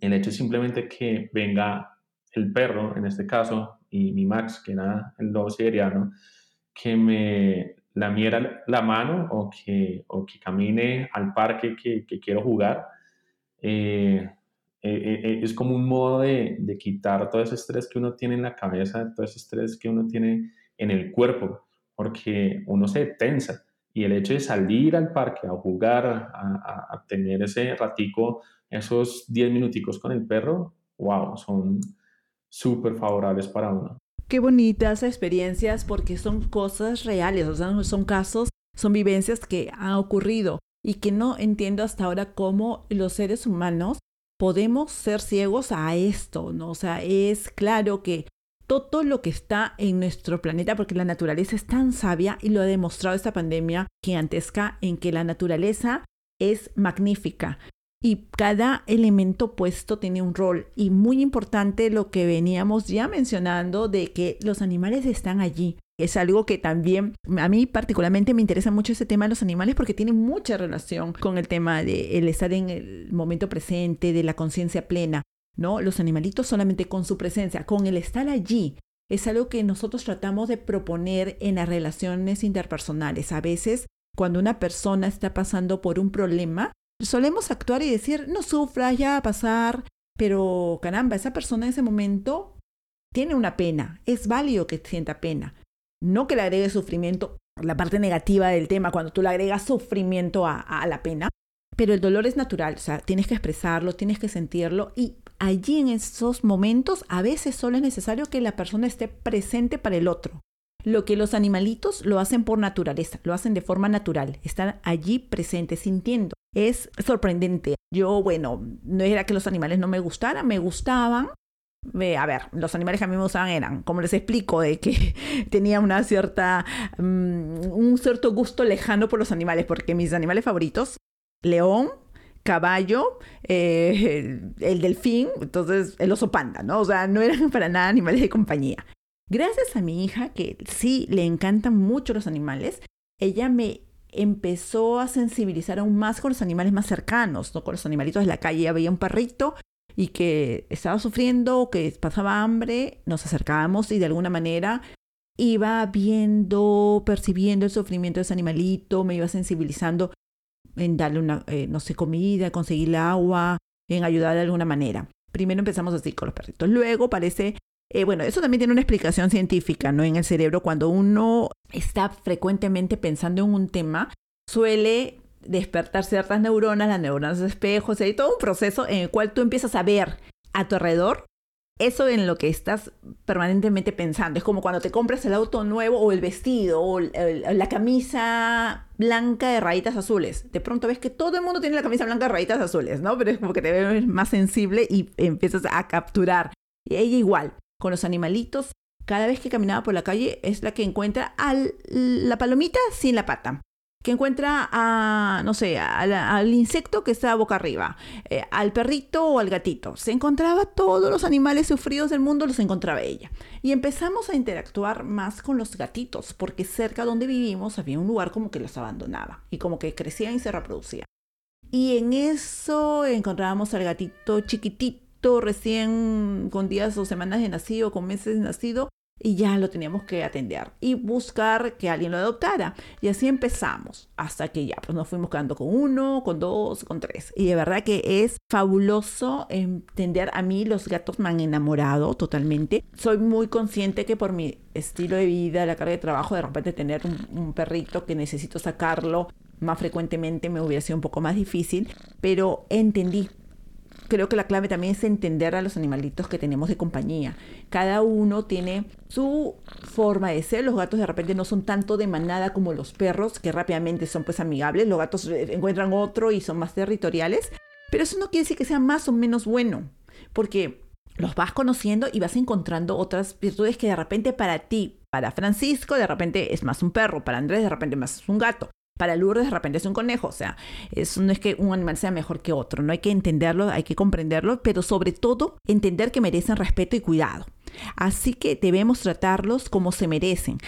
[SPEAKER 2] el hecho simplemente que venga el perro, en este caso, y mi Max, que era el lobo siberiano, que me la miera la mano o que, o que camine al parque que, que quiero jugar, eh, eh, eh, es como un modo de, de, quitar todo ese estrés que uno tiene en la cabeza, todo ese estrés que uno tiene en el cuerpo, porque uno se tensa y el hecho de salir al parque a jugar, a, a, tener ese ratico, esos 10 minuticos con el perro, wow, son súper favorables para uno.
[SPEAKER 1] Qué bonitas experiencias porque son cosas reales, o sea, son casos, son vivencias que han ocurrido y que no entiendo hasta ahora cómo los seres humanos podemos ser ciegos a esto, ¿no? O sea, es claro que todo lo que está en nuestro planeta, porque la naturaleza es tan sabia y lo ha demostrado esta pandemia gigantesca en que la naturaleza es magnífica y cada elemento puesto tiene un rol y muy importante lo que veníamos ya mencionando de que los animales están allí. Es algo que también a mí particularmente me interesa mucho ese tema de los animales porque tiene mucha relación con el tema de el estar en el momento presente, de la conciencia plena, ¿no? Los animalitos solamente con su presencia, con el estar allí, es algo que nosotros tratamos de proponer en las relaciones interpersonales. A veces, cuando una persona está pasando por un problema, solemos actuar y decir, no sufra, ya va a pasar, pero caramba, esa persona en ese momento tiene una pena, es válido que sienta pena, no que le agregue sufrimiento, la parte negativa del tema, cuando tú le agregas sufrimiento a, a la pena, pero el dolor es natural, o sea, tienes que expresarlo, tienes que sentirlo y allí en esos momentos a veces solo es necesario que la persona esté presente para el otro. lo que los animalitos lo hacen por naturaleza, lo hacen de forma natural, están allí presentes, sintiendo. Es sorprendente. Yo, bueno, no era que los animales no me gustaran, me gustaban. a ver, los animales que a mí me gustaban eran, como les explico, de que tenía una cierta, mm, un cierto gusto lejano por los animales, porque mis animales favoritos, león, caballo, eh, el delfín, entonces el oso panda, ¿no? O sea, no eran para nada animales de compañía. Gracias a mi hija, que sí le encantan mucho los animales, ella me empezó a sensibilizar aún más con los animales más cercanos, no con los animalitos de la calle. Ella veía un perrito y que estaba sufriendo o que pasaba hambre, nos acercábamos y de alguna manera iba viendo, percibiendo el sufrimiento de ese animalito, me iba sensibilizando en darle una, eh, no sé, comida, conseguirle agua, en ayudar de alguna manera. Primero empezamos así con los perritos. Luego parece eh, bueno, eso también tiene una explicación científica, ¿no? En el cerebro, cuando uno está frecuentemente pensando en un tema, suele despertar ciertas neuronas, las neuronas de espejos, hay todo un proceso en el cual tú empiezas a ver a tu alrededor eso en lo que estás permanentemente pensando. Es como cuando te compras el auto nuevo o el vestido o la camisa blanca de rayitas azules. De pronto ves que todo el mundo tiene la camisa blanca de rayitas azules, ¿no? Pero es como que te ves más sensible y empiezas a capturar. Y ella igual con los animalitos, cada vez que caminaba por la calle es la que encuentra a la palomita sin la pata, que encuentra a, no sé, al insecto que está boca arriba, eh, al perrito o al gatito. Se encontraba todos los animales sufridos del mundo, los encontraba ella. Y empezamos a interactuar más con los gatitos, porque cerca donde vivimos había un lugar como que los abandonaba y como que crecían y se reproducían. Y en eso encontrábamos al gatito chiquitito recién con días o semanas de nacido, con meses de nacido, y ya lo teníamos que atender y buscar que alguien lo adoptara. Y así empezamos, hasta que ya pues nos fuimos quedando con uno, con dos, con tres. Y de verdad que es fabuloso entender, a mí los gatos me han enamorado totalmente. Soy muy consciente que por mi estilo de vida, la carga de trabajo, de repente tener un, un perrito que necesito sacarlo más frecuentemente me hubiera sido un poco más difícil, pero entendí creo que la clave también es entender a los animalitos que tenemos de compañía. Cada uno tiene su forma de ser. Los gatos de repente no son tanto de manada como los perros, que rápidamente son pues amigables. Los gatos eh, encuentran otro y son más territoriales. Pero eso no quiere decir que sea más o menos bueno, porque los vas conociendo y vas encontrando otras virtudes que de repente para ti, para Francisco, de repente es más un perro, para Andrés de repente más un gato para Lourdes de repente es un conejo, o sea, eso no es que un animal sea mejor que otro, no hay que entenderlo, hay que comprenderlo, pero sobre todo entender que merecen respeto y cuidado. Así que debemos tratarlos como se merecen.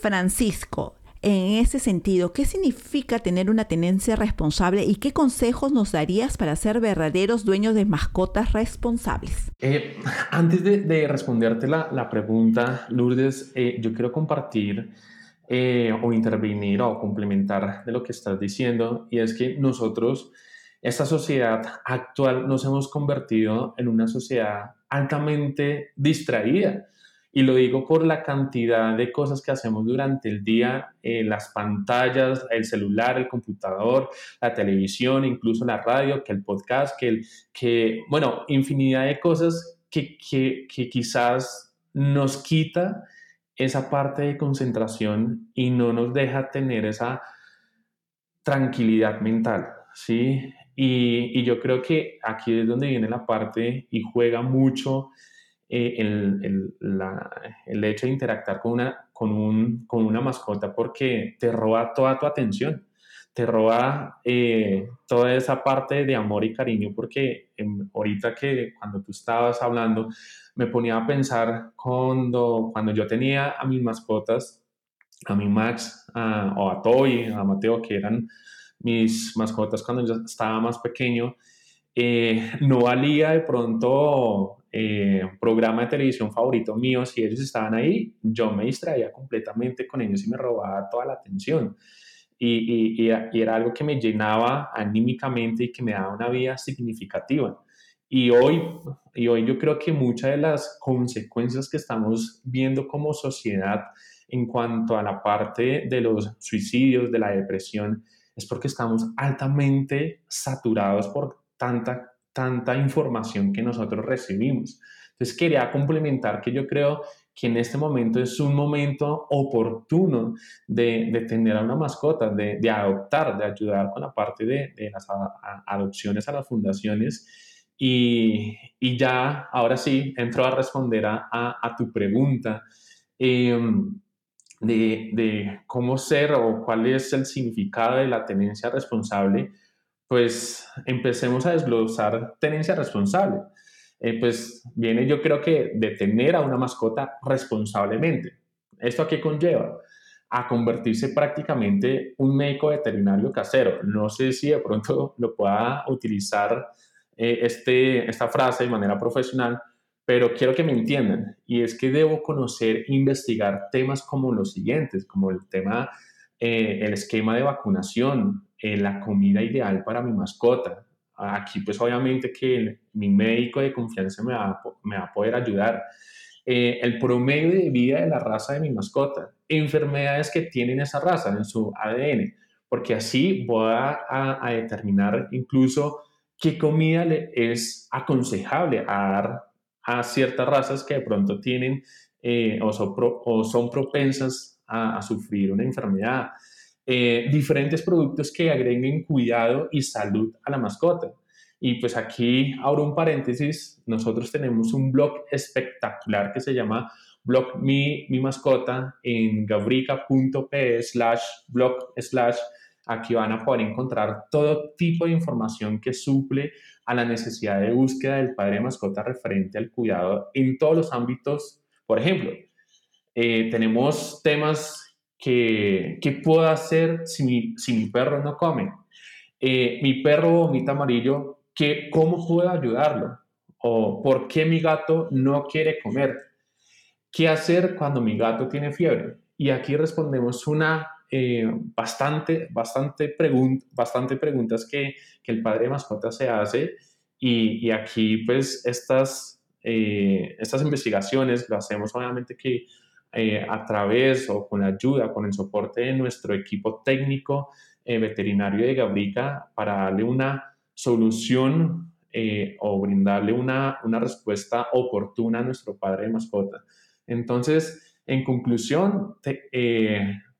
[SPEAKER 1] Francisco, en ese sentido, ¿qué significa tener una tenencia responsable y qué consejos nos darías para ser verdaderos dueños de mascotas responsables?
[SPEAKER 2] Eh, antes de, responderte la, pregunta, Lourdes, eh, yo quiero compartir eh, o intervenir o complementar de lo que estás diciendo, y es que nosotros, esta sociedad actual, nos hemos convertido en una sociedad altamente distraída. Y lo digo por la cantidad de cosas que hacemos durante el día, eh, las pantallas, el celular, el computador, la televisión, incluso la radio, que el podcast, que, bueno, infinidad de cosas que, que quizás nos quita esa parte de concentración y no nos deja tener esa tranquilidad mental, ¿sí? Y, yo creo que aquí es donde viene la parte y juega mucho eh, el, el, hecho de interactuar con una, con, un, con una mascota porque te roba toda tu atención, te roba eh, toda esa parte de amor y cariño porque ahorita que cuando tú estabas hablando me ponía a pensar cuando, cuando yo tenía a mis mascotas, a mi Max o a Toy, a Mateo, que eran mis mascotas cuando yo estaba más pequeño, eh, no valía de pronto eh, programa de televisión favorito mío, si ellos estaban ahí, yo me distraía completamente con ellos y me robaba toda la atención. Y, y, y, era algo que me llenaba anímicamente y que me daba una vida significativa. Y hoy, y hoy yo creo que muchas de las consecuencias que estamos viendo como sociedad en cuanto a la parte de los suicidios, de la depresión, es porque estamos altamente saturados por tanta, tanta información que nosotros recibimos. Entonces quería complementar que yo creo que en este momento es un momento oportuno de, tener a una mascota, de, adoptar, de ayudar con la parte de, las adopciones a las fundaciones. Y, ya, ahora sí, entro a responder a, tu pregunta em, de, cómo ser o cuál es el significado de la tenencia responsable. Pues empecemos a desglosar tenencia responsable. Eh, pues viene yo creo que de tener a una mascota responsablemente. ¿Esto a qué conlleva? A convertirse prácticamente un médico veterinario casero. No sé si de pronto lo pueda utilizar eh, este, esta frase de manera profesional, pero quiero que me entiendan. Y es que debo conocer, investigar temas como los siguientes, como el tema, eh, el esquema de vacunación, la comida ideal para mi mascota, Aquí pues obviamente que mi médico de confianza me va, me va a poder ayudar. Eh, el promedio de vida de la raza de mi mascota, enfermedades que tienen esa raza en su ADN, porque así voy a, determinar incluso qué comida le es aconsejable a dar a ciertas razas que de pronto tienen eh, o, son o, son propensas a, a, sufrir una enfermedad. Eh, diferentes productos que agreguen cuidado y salud a la mascota. Y pues aquí abro un paréntesis, nosotros tenemos un blog espectacular que se llama blog mi, mi mascota en gabrica.p slash blog slash. Aquí van a poder encontrar todo tipo de información que suple a la necesidad de búsqueda del padre de mascota referente al cuidado en todos los ámbitos. Por ejemplo, eh, tenemos temas que, ¿qué puedo hacer si mi, si mi perro no come? Eh, mi perro vomita amarillo, ¿qué, ¿cómo puedo ayudarlo? ¿O por qué mi gato no quiere comer? ¿Qué hacer cuando mi gato tiene fiebre? Y aquí respondemos una eh, bastante, bastante, bastante preguntas que, que, el padre de mascota se hace y, y aquí pues estas, eh, estas investigaciones lo hacemos obviamente que eh, a través o con ayuda, con el soporte de nuestro equipo técnico eh, veterinario de Gabrica para darle una solución eh, o brindarle una, una respuesta oportuna a nuestro padre de mascota. Entonces, en conclusión,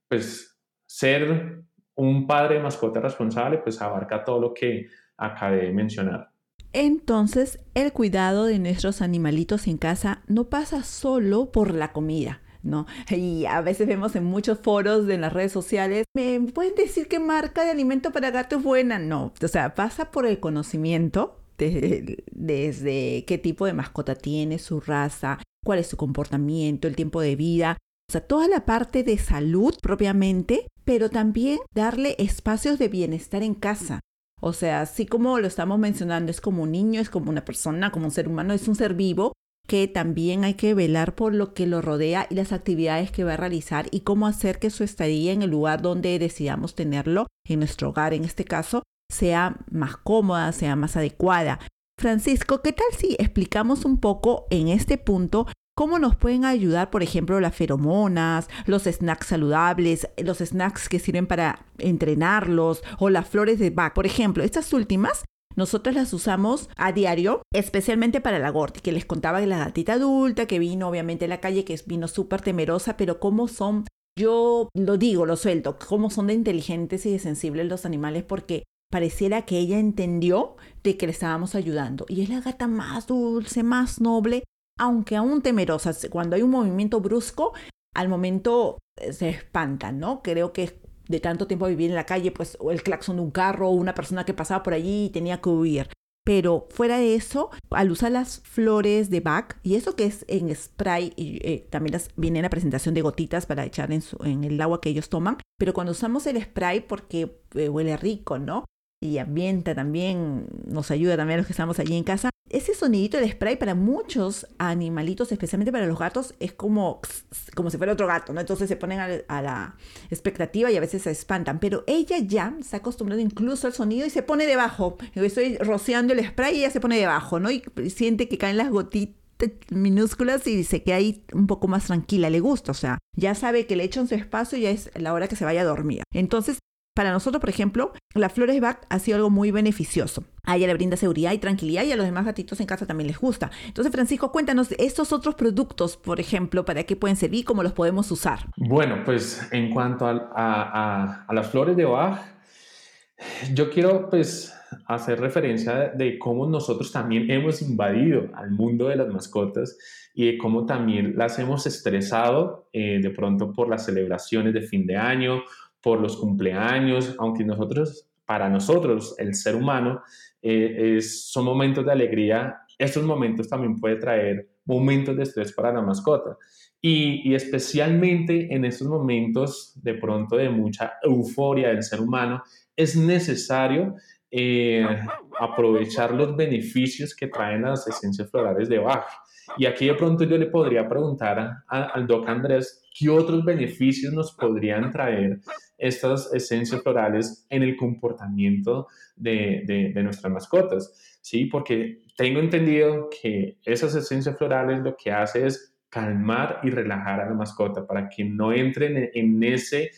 [SPEAKER 2] pues ser un padre de mascota responsable, pues abarca todo lo que acabé de mencionar.
[SPEAKER 1] Entonces, el cuidado de nuestros animalitos en casa no pasa solo por la comida, ¿no? Y a veces vemos en muchos foros de las redes sociales, ¿me pueden decir qué marca de alimento para gato es buena? No, o sea, pasa por el conocimiento desde, qué tipo de mascota tiene, su raza, cuál es su comportamiento, el tiempo de vida, o sea, toda la parte de salud propiamente, pero también darle espacios de bienestar en casa. O sea, así como lo estamos mencionando, es como un niño, es como una persona, como un ser humano, es un ser vivo que también hay que velar por lo que lo rodea y las actividades que va a realizar y cómo hacer que su estadía en el lugar donde decidamos tenerlo, en nuestro hogar en este caso, sea más cómoda, sea más adecuada. Francisco, ¿qué tal si explicamos un poco en este punto cómo nos pueden ayudar, por ejemplo, las feromonas, los snacks saludables, los snacks que sirven para entrenarlos o las flores de Bach? Por ejemplo, estas últimas nosotros las usamos a diario, especialmente para la Gorti, que les contaba de la gatita adulta que vino obviamente a la calle, que vino súper temerosa, pero cómo son, yo lo digo, lo suelto, cómo son de inteligentes y de sensibles los animales, porque pareciera que ella entendió de que le estábamos ayudando. Y es la gata más dulce, más noble, aunque aún temerosa. Cuando hay un movimiento brusco, al momento eh, se espantan, ¿no? Creo que de tanto tiempo vivir en la calle, pues o el claxon de un carro o una persona que pasaba por allí y tenía que huir. Pero fuera de eso, al usar las flores de Bach, y eso que es en spray, y, eh, también las, viene en la presentación de gotitas para echar en, el agua que ellos toman, pero cuando usamos el spray porque eh, huele rico, ¿no? Y ambienta también, nos ayuda también a los que estamos allí en casa. Ese sonidito de spray para muchos animalitos, especialmente para los gatos, es como, como si fuera otro gato, ¿no? Entonces se ponen a, la expectativa y a veces se espantan. Pero ella ya se ha acostumbrado incluso al sonido y se pone debajo. Yo estoy rociando el spray y ella se pone debajo, ¿no? Y siente que caen las gotitas minúsculas y dice que ahí un poco más tranquila, le gusta, o sea, ya sabe que le echan su espacio y ya es la hora que se vaya a dormir. Entonces, Para nosotros, por ejemplo, las flores Bach ha sido algo muy beneficioso. A ella le brinda seguridad y tranquilidad y a los demás gatitos en casa también les gusta. Entonces, Francisco, cuéntanos estos otros productos, por ejemplo, para qué pueden servir, cómo los podemos usar.
[SPEAKER 2] Bueno, pues en cuanto a, las flores de Bach, yo quiero pues hacer referencia de cómo nosotros también hemos invadido al mundo de las mascotas y de cómo también las hemos estresado eh, de pronto por las celebraciones de fin de año por los cumpleaños, aunque nosotros, para nosotros, el ser humano, eh, es, son momentos de alegría, estos momentos también puede traer momentos de estrés para la mascota. Y, especialmente en estos momentos de pronto de mucha euforia del ser humano, es necesario eh, aprovechar los beneficios que traen las esencias florales de Bach. Y aquí de pronto yo le podría preguntar al doc Andrés qué otros beneficios nos podrían traer estas esencias florales en el comportamiento de, de, nuestras mascotas, ¿sí? Porque tengo entendido que esas esencias florales lo que hace es calmar y relajar a la mascota para que no entre en, ese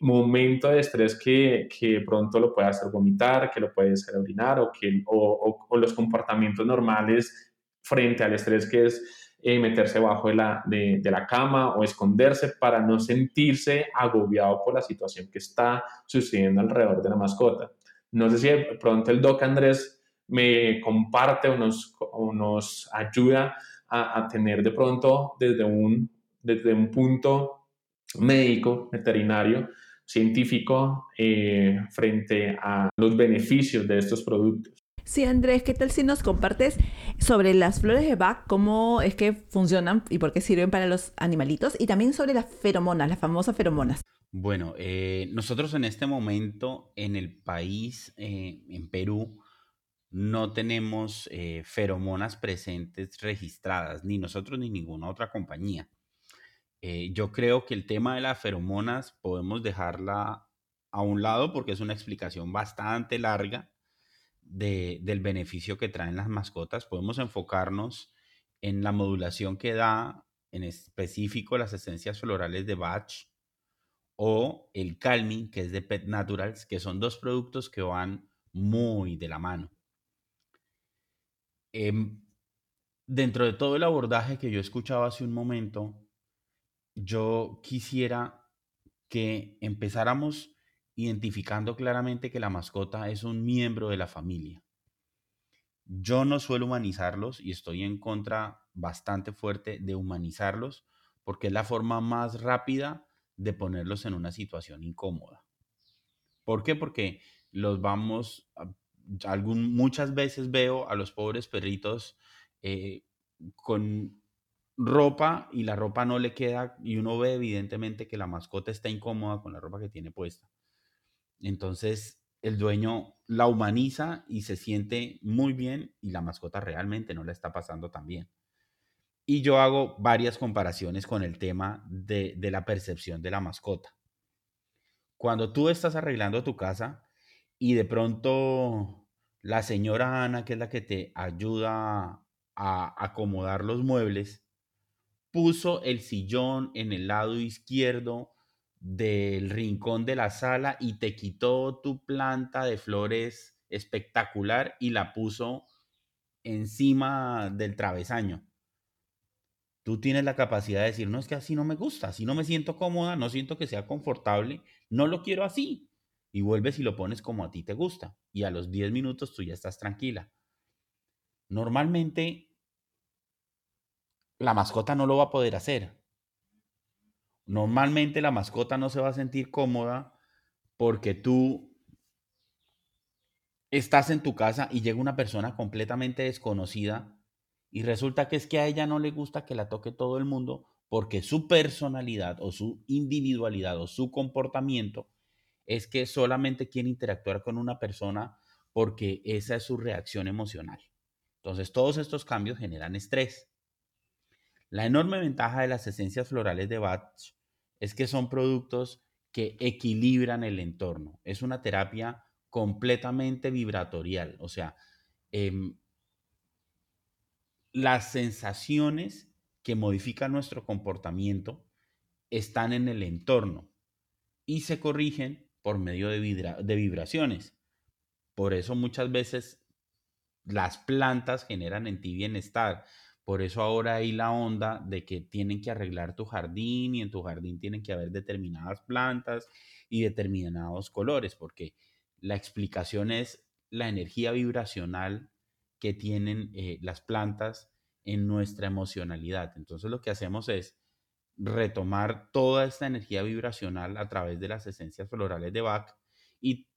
[SPEAKER 2] momento de estrés que, que, pronto lo puede hacer vomitar, que lo puede hacer orinar o, que, o, o los comportamientos normales frente al estrés que es eh, meterse bajo de la, de, la cama o esconderse para no sentirse agobiado por la situación que está sucediendo alrededor de la mascota. No sé si de pronto el doc Andrés me comparte o nos, nos ayuda a, tener de pronto desde un, desde un punto médico, veterinario, científico, eh, frente a los beneficios de estos productos.
[SPEAKER 1] Sí, Andrés, ¿qué tal si nos compartes sobre las flores de Bach, cómo es que funcionan y por qué sirven para los animalitos? Y también sobre las feromonas, las famosas feromonas.
[SPEAKER 3] Bueno, eh, nosotros en este momento en el país, eh, en Perú, no tenemos eh, feromonas presentes registradas, ni nosotros ni ninguna otra compañía. yo creo que el tema de las feromonas podemos dejarla a un lado porque es una explicación bastante larga del beneficio que traen las mascotas, podemos enfocarnos en la modulación que da en específico las esencias florales de Bach o el calming, que es de Pet Naturals, que son dos productos que van muy de la mano. Em, dentro de todo el abordaje que yo escuchaba hace un momento, yo quisiera que empezáramos identificando claramente que la mascota es un miembro de la familia. Yo no suelo humanizarlos y estoy en contra bastante fuerte de humanizarlos porque es la forma más rápida de ponerlos en una situación incómoda. ¿Por qué? Porque los vamos, algún, muchas veces veo a los pobres perritos eh, con ropa y la ropa no le queda y uno ve evidentemente que la mascota está incómoda con la ropa que tiene puesta. Entonces, el dueño la humaniza y se siente muy bien y la mascota realmente no la está pasando tan bien. Y yo hago varias comparaciones con el tema de, la percepción de la mascota. Cuando tú estás arreglando tu casa y de pronto la señora Ana, que es la que te ayuda a acomodar los muebles, puso el sillón en el lado izquierdo del rincón de la sala y te quitó tu planta de flores espectacular y la puso encima del travesaño. Tú tienes la capacidad de decir, no es que así no me gusta, así no me siento cómoda, no siento que sea confortable, no lo quiero así. Y vuelves y lo pones como a ti te gusta. Y a los 10 minutos tú ya estás tranquila. Normalmente la mascota no lo va a poder hacer. Normalmente la mascota no se va a sentir cómoda porque tú estás en tu casa y llega una persona completamente desconocida y resulta que es que a ella no le gusta que la toque todo el mundo porque su personalidad o su individualidad o su comportamiento es que solamente quiere interactuar con una persona porque esa es su reacción emocional. Entonces todos estos cambios generan estrés. La enorme ventaja de las esencias florales de Bach es que son productos que equilibran el entorno. Es una terapia completamente vibratorial, o sea, em, las sensaciones que modifican nuestro comportamiento están en el entorno y se corrigen por medio de, de vibraciones. Por eso muchas veces las plantas generan en ti bienestar. Por eso ahora hay la onda de que tienen que arreglar tu jardín y en tu jardín tienen que haber determinadas plantas y determinados colores, porque la explicación es la energía vibracional que tienen eh, las plantas en nuestra emocionalidad. Entonces lo que hacemos es retomar toda esta energía vibracional a través de las esencias florales de Bach y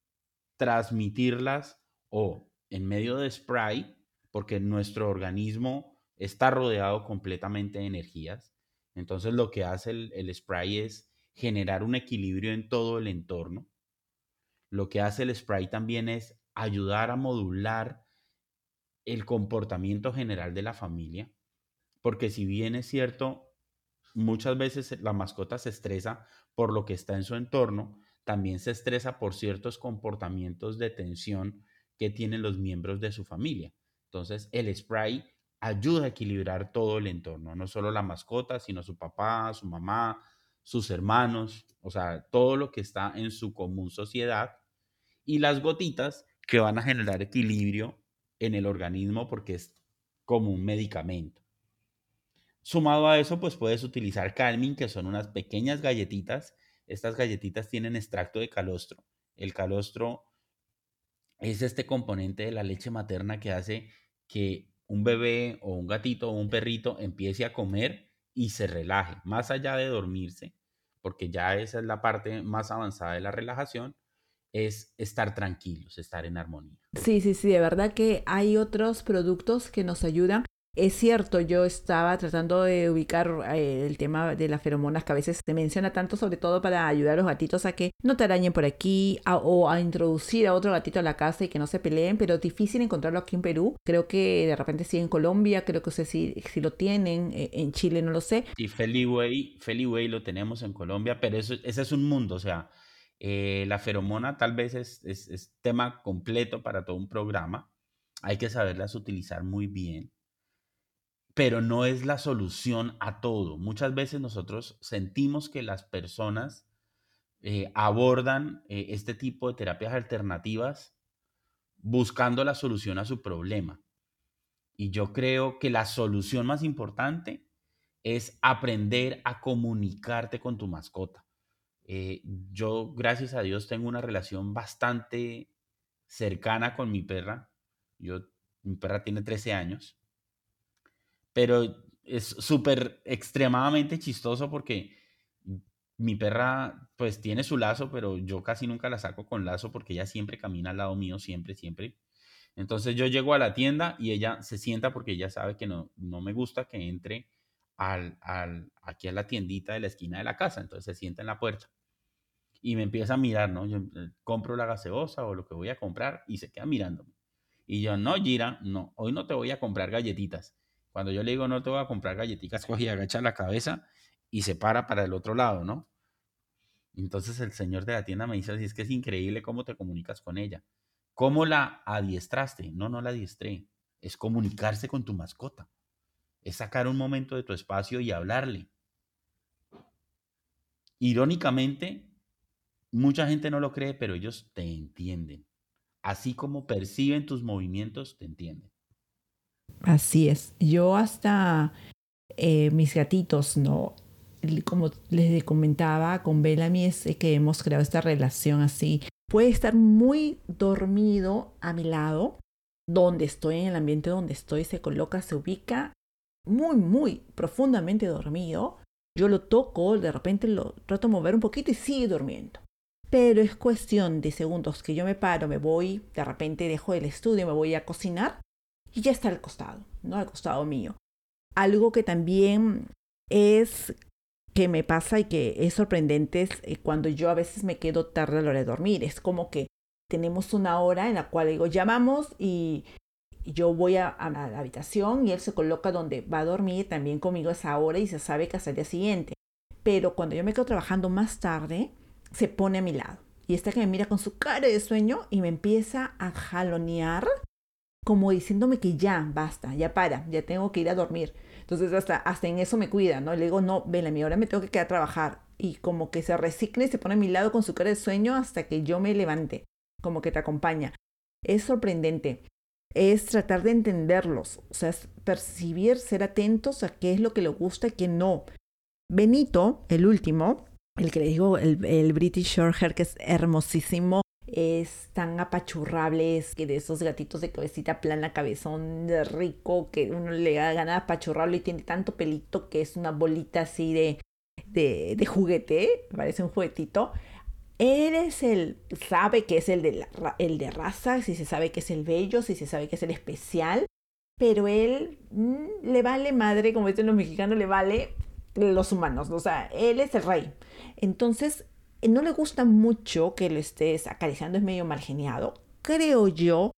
[SPEAKER 3] transmitirlas o en medio de spray, porque nuestro organismo está rodeado completamente de energías. Entonces lo que hace el, spray es generar un equilibrio en todo el entorno. Lo que hace el spray también es ayudar a modular el comportamiento general de la familia, porque si bien es cierto, muchas veces la mascota se estresa por lo que está en su entorno, también se estresa por ciertos comportamientos de tensión que tienen los miembros de su familia. Entonces, el spray ayuda a equilibrar todo el entorno, no solo la mascota, sino su papá, su mamá, sus hermanos, o sea, todo lo que está en su común sociedad y las gotitas que van a generar equilibrio en el organismo porque es como un medicamento. Sumado a eso, pues puedes utilizar Calming, que son unas pequeñas galletitas. Estas galletitas tienen extracto de calostro. El calostro es este componente de la leche materna que hace que un bebé o un gatito o un perrito empiece a comer y se relaje, más allá de dormirse, porque ya esa es la parte más avanzada de la relajación, es estar tranquilos, estar en armonía.
[SPEAKER 1] Sí, sí, sí, de verdad que hay otros productos que nos ayudan es cierto, yo estaba tratando de ubicar eh, el tema de las feromonas que a veces se menciona tanto, sobre todo para ayudar a los gatitos a que no te arañen por aquí o a introducir a otro gatito a la casa y que no se peleen, pero es difícil encontrarlo aquí en Perú. Creo que de repente sí en Colombia, creo que sé si, lo tienen, eh, en Chile no lo sé.
[SPEAKER 3] Y Feliway, Feliway lo tenemos en Colombia, pero ese es un mundo, o sea, eh, la feromona tal vez es, es tema completo para todo un programa. Hay que saberlas utilizar muy bien pero no es la solución a todo. Muchas veces nosotros sentimos que las personas eh, abordan eh, este tipo de terapias alternativas buscando la solución a su problema. Y yo creo que la solución más importante es aprender a comunicarte con tu mascota. Eh, yo, gracias a Dios, tengo una relación bastante cercana con mi perra. Yo, mi perra tiene 13 años pero es súper extremadamente chistoso porque mi perra pues tiene su lazo, pero yo casi nunca la saco con lazo porque ella siempre camina al lado mío, siempre, siempre. Entonces yo llego a la tienda y ella se sienta porque ella sabe que no, no me gusta que entre al, al, aquí a la tiendita de la esquina de la casa, entonces se sienta en la puerta y me empieza a mirar, ¿no? Yo eh, compro la gaseosa o lo que voy a comprar y se queda mirándome. Y yo, no, Gira, no, hoy no te voy a comprar galletitas. Cuando yo le digo no te voy a comprar galletitas, coge y agacha la cabeza y se para para el otro lado, ¿no? Entonces el señor de la tienda me dice así, es que es increíble cómo te comunicas con ella. ¿Cómo la adiestraste? No, no la adiestré. Es comunicarse con tu mascota. Es sacar un momento de tu espacio y hablarle. Irónicamente, mucha gente no lo cree, pero ellos te entienden. Así como perciben tus movimientos, te entienden.
[SPEAKER 1] Así es. Yo hasta eh, mis gatitos, ¿no? Como les comentaba, con Bellamy es que hemos creado esta relación así. Puede estar muy dormido a mi lado, donde estoy, en el ambiente donde estoy, se coloca, se ubica muy, muy profundamente dormido. Yo lo toco, de repente lo trato de mover un poquito y sigue durmiendo. Pero es cuestión de segundos que yo me paro, me voy, de repente dejo el estudio, me voy a cocinar y ya está al costado, ¿no? Al costado mío. Algo que también es que me pasa y que es sorprendente es eh, cuando yo a veces me quedo tarde a la hora de dormir. Es como que tenemos una hora en la cual digo, llamamos y yo voy a, a, la habitación y él se coloca donde va a dormir también conmigo esa hora y se sabe que hasta el día siguiente. Pero cuando yo me quedo trabajando más tarde, se pone a mi lado. Y está que me mira con su cara de sueño y me empieza a jalonear como diciéndome que ya, basta, ya para, ya tengo que ir a dormir. Entonces hasta, hasta en eso me cuida, ¿no? Le digo, no, mi ahora me tengo que quedar a trabajar. y como que se resigna y se pone a mi lado con su cara de sueño hasta que yo me levante, como que te acompaña. Es sorprendente. Es tratar de entenderlos, o sea, es percibir, ser atentos a qué es lo que le gusta y qué no. Benito, el último, el que le digo, el, el British Shorthair, que es hermosísimo, es tan apachurrable, es que de esos gatitos de cabecita plana, cabezón de rico, que uno le da ganas de apachurrarlo y tiene tanto pelito que es una bolita así de, de, de juguete, parece un juguetito. Él es el, sabe que es el de, la, el de raza, si se sabe que es el bello, si se sabe que es el especial, pero él mmm, le vale madre, como dicen los mexicanos, le vale los humanos, o sea, él es el rey. Entonces, no le gusta mucho que lo estés acariciando, es medio mal geniado. Creo yo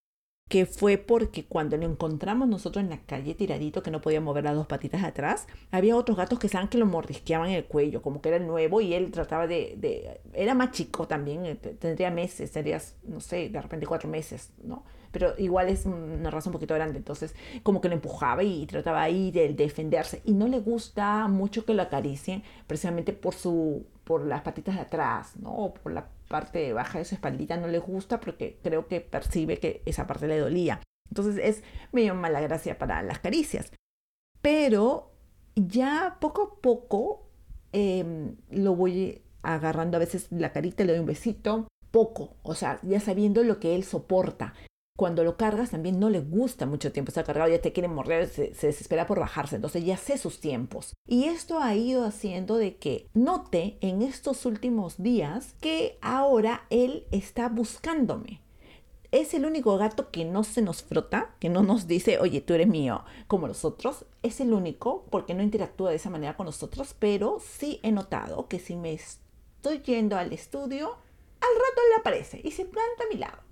[SPEAKER 1] que fue porque cuando lo encontramos nosotros en la calle tiradito, que no podía mover las dos patitas atrás, había otros gatos que saben que lo mordisqueaban en el cuello, como que era nuevo y él trataba de... de era más chico también, eh, tendría meses, sería, no sé, de repente cuatro meses, ¿no? Pero igual es una raza un poquito grande, entonces como que lo empujaba y trataba ahí de defenderse. Y no le gusta mucho que lo acaricien, precisamente por su por las patitas de atrás, ¿no? O por la parte baja de su espaldita no le gusta porque creo que percibe que esa parte le dolía. Entonces es medio mala gracia para las caricias. Pero ya poco a poco eh, lo voy agarrando a veces la carita, le doy un besito, poco, o sea, ya sabiendo lo que él soporta cuando lo cargas también no le gusta mucho tiempo estar cargado, ya te quiere morder, se, se, desespera por bajarse, entonces ya sé sus tiempos. Y esto ha ido haciendo de que note en estos últimos días que ahora él está buscándome. Es el único gato que no se nos frota, que no nos dice, oye, tú eres mío, como los otros. Es el único porque no interactúa de esa manera con nosotros, pero sí he notado que si me estoy yendo al estudio, al rato le aparece y se planta a mi lado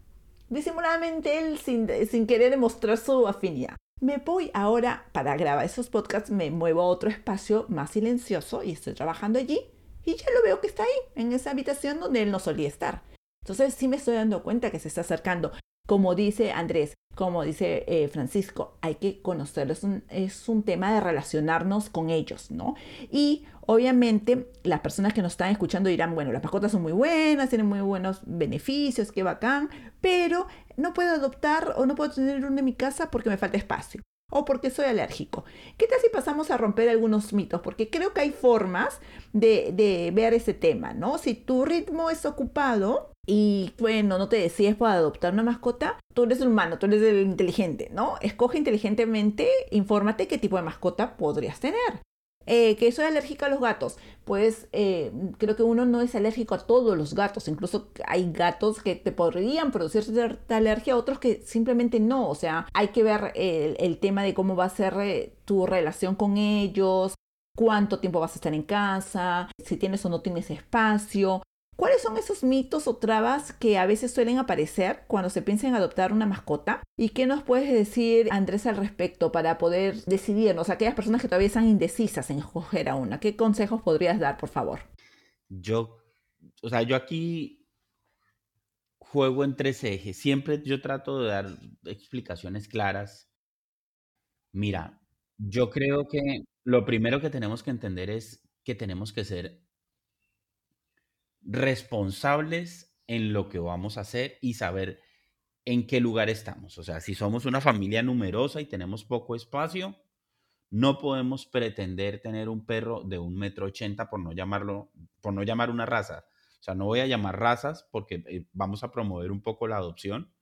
[SPEAKER 1] disimuladamente él sin, querer demostrar su afinidad. Me voy ahora para grabar esos podcasts, me muevo a otro espacio más silencioso y estoy trabajando allí y ya lo veo que está ahí, en esa habitación donde él no solía estar. Entonces sí me estoy dando cuenta que se está acercando. Como dice Andrés, como dice eh, Francisco, hay que conocerlos, es un, tema de relacionarnos con ellos, ¿no? Y obviamente las personas que nos están escuchando dirán, bueno, las mascotas son muy buenas, tienen muy buenos beneficios, qué bacán, pero no puedo adoptar o no puedo tener uno en mi casa porque me falta espacio o porque soy alérgico. ¿Qué tal si pasamos a romper algunos mitos? Porque creo que hay formas de, de ver ese tema, ¿no? Si tu ritmo es ocupado, y bueno, no te decides por adoptar una mascota, tú eres el humano, tú eres el inteligente, ¿no? Escoge inteligentemente, infórmate qué tipo de mascota podrías tener. Eh, que soy alérgica a los gatos. Pues eh, creo que uno no es alérgico a todos los gatos. Incluso hay gatos que te podrían producir cierta alergia, otros que simplemente no. O sea, hay que ver el, tema de cómo va a ser eh, tu relación con ellos, cuánto tiempo vas a estar en casa, si tienes o no tienes espacio. ¿Cuáles son esos mitos o trabas que a veces suelen aparecer cuando se piensa en adoptar una mascota? ¿Y qué nos puedes decir, Andrés, al respecto para poder decidirnos, aquellas personas que todavía están indecisas en escoger a una? ¿Qué consejos podrías dar, por favor?
[SPEAKER 3] Yo, o sea, yo aquí juego en tres ejes. Siempre yo trato de dar explicaciones claras. Mira, yo creo que lo primero que tenemos que entender es que tenemos que ser responsables en lo que vamos a hacer y saber en qué lugar estamos. O sea, si somos una familia numerosa y tenemos poco espacio, no podemos pretender tener un perro de un metro ochenta por no llamarlo, por no llamar una raza. O sea, no voy a llamar razas porque eh, vamos a promover un poco la adopción,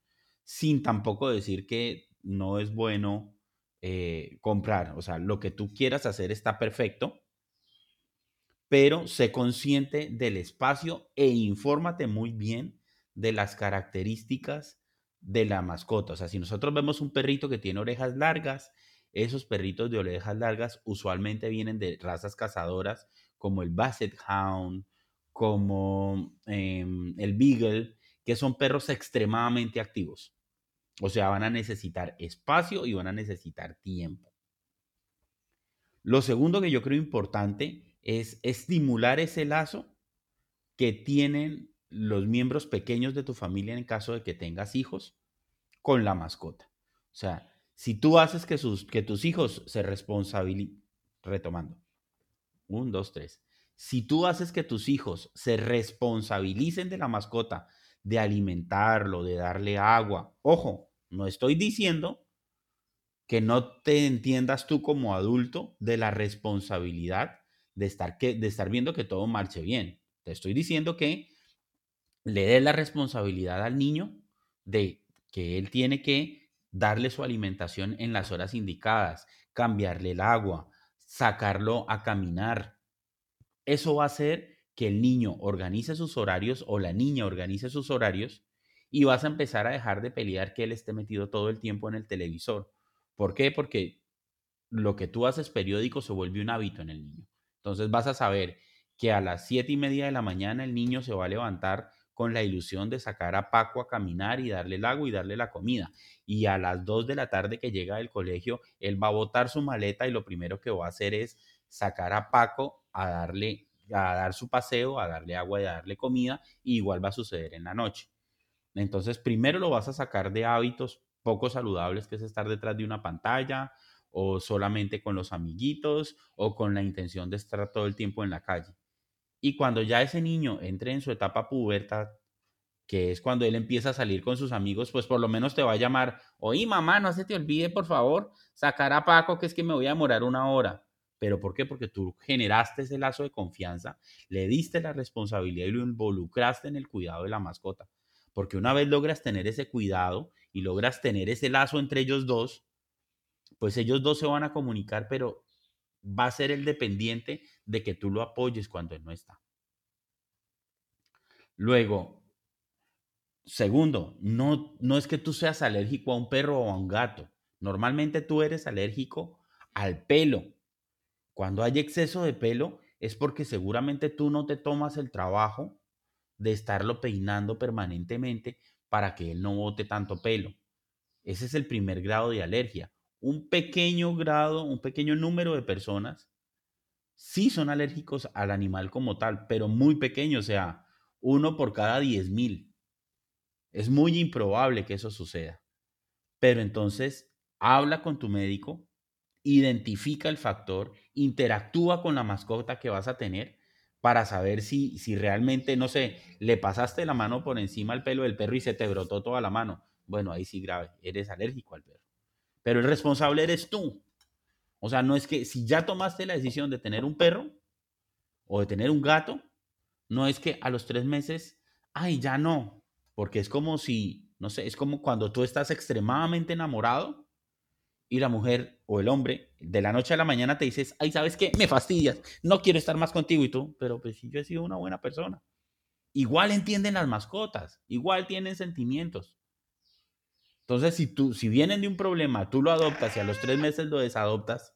[SPEAKER 3] sin tampoco decir que no es bueno eh, comprar. O sea, lo que tú quieras hacer está perfecto, pero sé consciente del espacio e infórmate muy bien de las características de la mascota. O sea, si nosotros vemos un perrito que tiene orejas largas, esos perritos de orejas largas usualmente vienen de razas cazadoras como el Basset Hound, como eh, el Beagle, que son perros extremadamente activos. O sea, van a necesitar espacio y van a necesitar tiempo. Lo segundo que yo creo importante es estimular ese lazo que tienen los miembros pequeños de tu familia en caso de que tengas hijos con la mascota. O sea, si tú haces que, sus, que tus hijos se responsabilicen, retomando, un, dos, tres, Si tú haces que tus hijos se responsabilicen de la mascota, de alimentarlo, de darle agua, ojo, no estoy diciendo que no te entiendas tú como adulto de la responsabilidad de estar, que, de estar viendo que todo marche bien. Te estoy diciendo que le des la responsabilidad al niño de que él tiene que darle su alimentación en las horas indicadas, cambiarle el agua, sacarlo a caminar. Eso va a hacer que el niño organice sus horarios o la niña organice sus horarios y vas a empezar a dejar de pelear que él esté metido todo el tiempo en el televisor. ¿Por qué? Porque lo que tú haces periódico se vuelve un hábito en el niño. Entonces vas a saber que a las siete y media de la mañana el niño se va a levantar con la ilusión de sacar a Paco a caminar y darle el agua y darle la comida. Y a las dos de la tarde que llega del colegio, él va a botar su maleta y lo primero que va a hacer es sacar a Paco a darle a dar su paseo, a darle agua y a darle comida, y igual va a suceder en la noche. Entonces, primero lo vas a sacar de hábitos poco saludables, que es estar detrás de una pantalla o solamente con los amiguitos o con la intención de estar todo el tiempo en la calle. Y cuando ya ese niño entre en su etapa pubertad, que es cuando él empieza a salir con sus amigos, pues por lo menos te va a llamar, oye mamá, no se te olvide por favor sacar a Paco, que es que me voy a demorar una hora. ¿Pero por qué? Porque tú generaste ese lazo de confianza, le diste la responsabilidad y lo involucraste en el cuidado de la mascota. Porque una vez logras tener ese cuidado y logras tener ese lazo entre ellos dos, pues ellos dos se van a comunicar, pero va a ser el dependiente de que tú lo apoyes cuando él no está. Luego, segundo, no, no es que tú seas alérgico a un perro o a un gato. Normalmente tú eres alérgico al pelo. Cuando hay exceso de pelo es porque seguramente tú no te tomas el trabajo de estarlo peinando permanentemente para que él no bote tanto pelo. Ese es el primer grado de alergia. Un pequeño grado, un pequeño número de personas sí son alérgicos al animal como tal, pero muy pequeño, o sea, uno por cada diez mil. Es muy improbable que eso suceda. Pero entonces, habla con tu médico, identifica el factor, interactúa con la mascota que vas a tener para saber si, si realmente, no sé, le pasaste la mano por encima al pelo del perro y se te brotó toda la mano. Bueno, ahí sí grave, eres alérgico al perro. Pero el responsable eres tú. O sea, no es que si ya tomaste la decisión de tener un perro o de tener un gato, no es que a los tres meses, ay, ya no, porque es como si, no sé, es como cuando tú estás extremadamente enamorado y la mujer o el hombre de la noche a la mañana te dices, ay, ¿sabes qué? Me fastidias, no quiero estar más contigo y tú, pero pues si yo he sido una buena persona. Igual entienden las mascotas, igual tienen sentimientos. Entonces, si tú, si vienen de un problema, tú lo adoptas y a los tres meses lo desadoptas,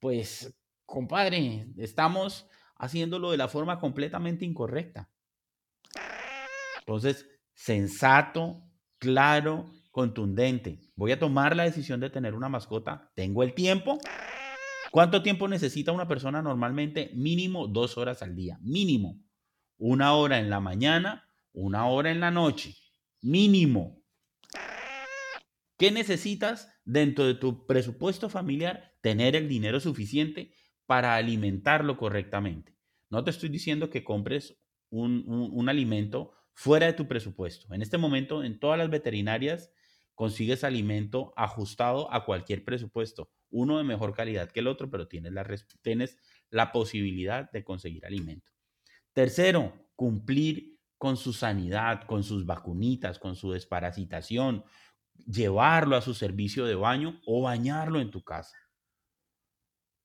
[SPEAKER 3] pues, compadre, estamos haciéndolo de la forma completamente incorrecta. Entonces, sensato, claro, contundente. Voy a tomar la decisión de tener una mascota. ¿Tengo el tiempo? ¿Cuánto tiempo necesita una persona normalmente? Mínimo dos horas al día. Mínimo. Una hora en la mañana, una hora en la noche. Mínimo. ¿Qué necesitas dentro de tu presupuesto familiar? Tener el dinero suficiente para alimentarlo correctamente. No te estoy diciendo que compres un, un alimento fuera de tu presupuesto. En este momento, en todas las veterinarias consigues alimento ajustado a cualquier presupuesto, uno de mejor calidad que el otro, pero tienes la, tienes la posibilidad de conseguir alimento. Tercero, cumplir con su sanidad, con sus vacunitas, con su desparasitación, llevarlo a su servicio de baño o bañarlo en tu casa.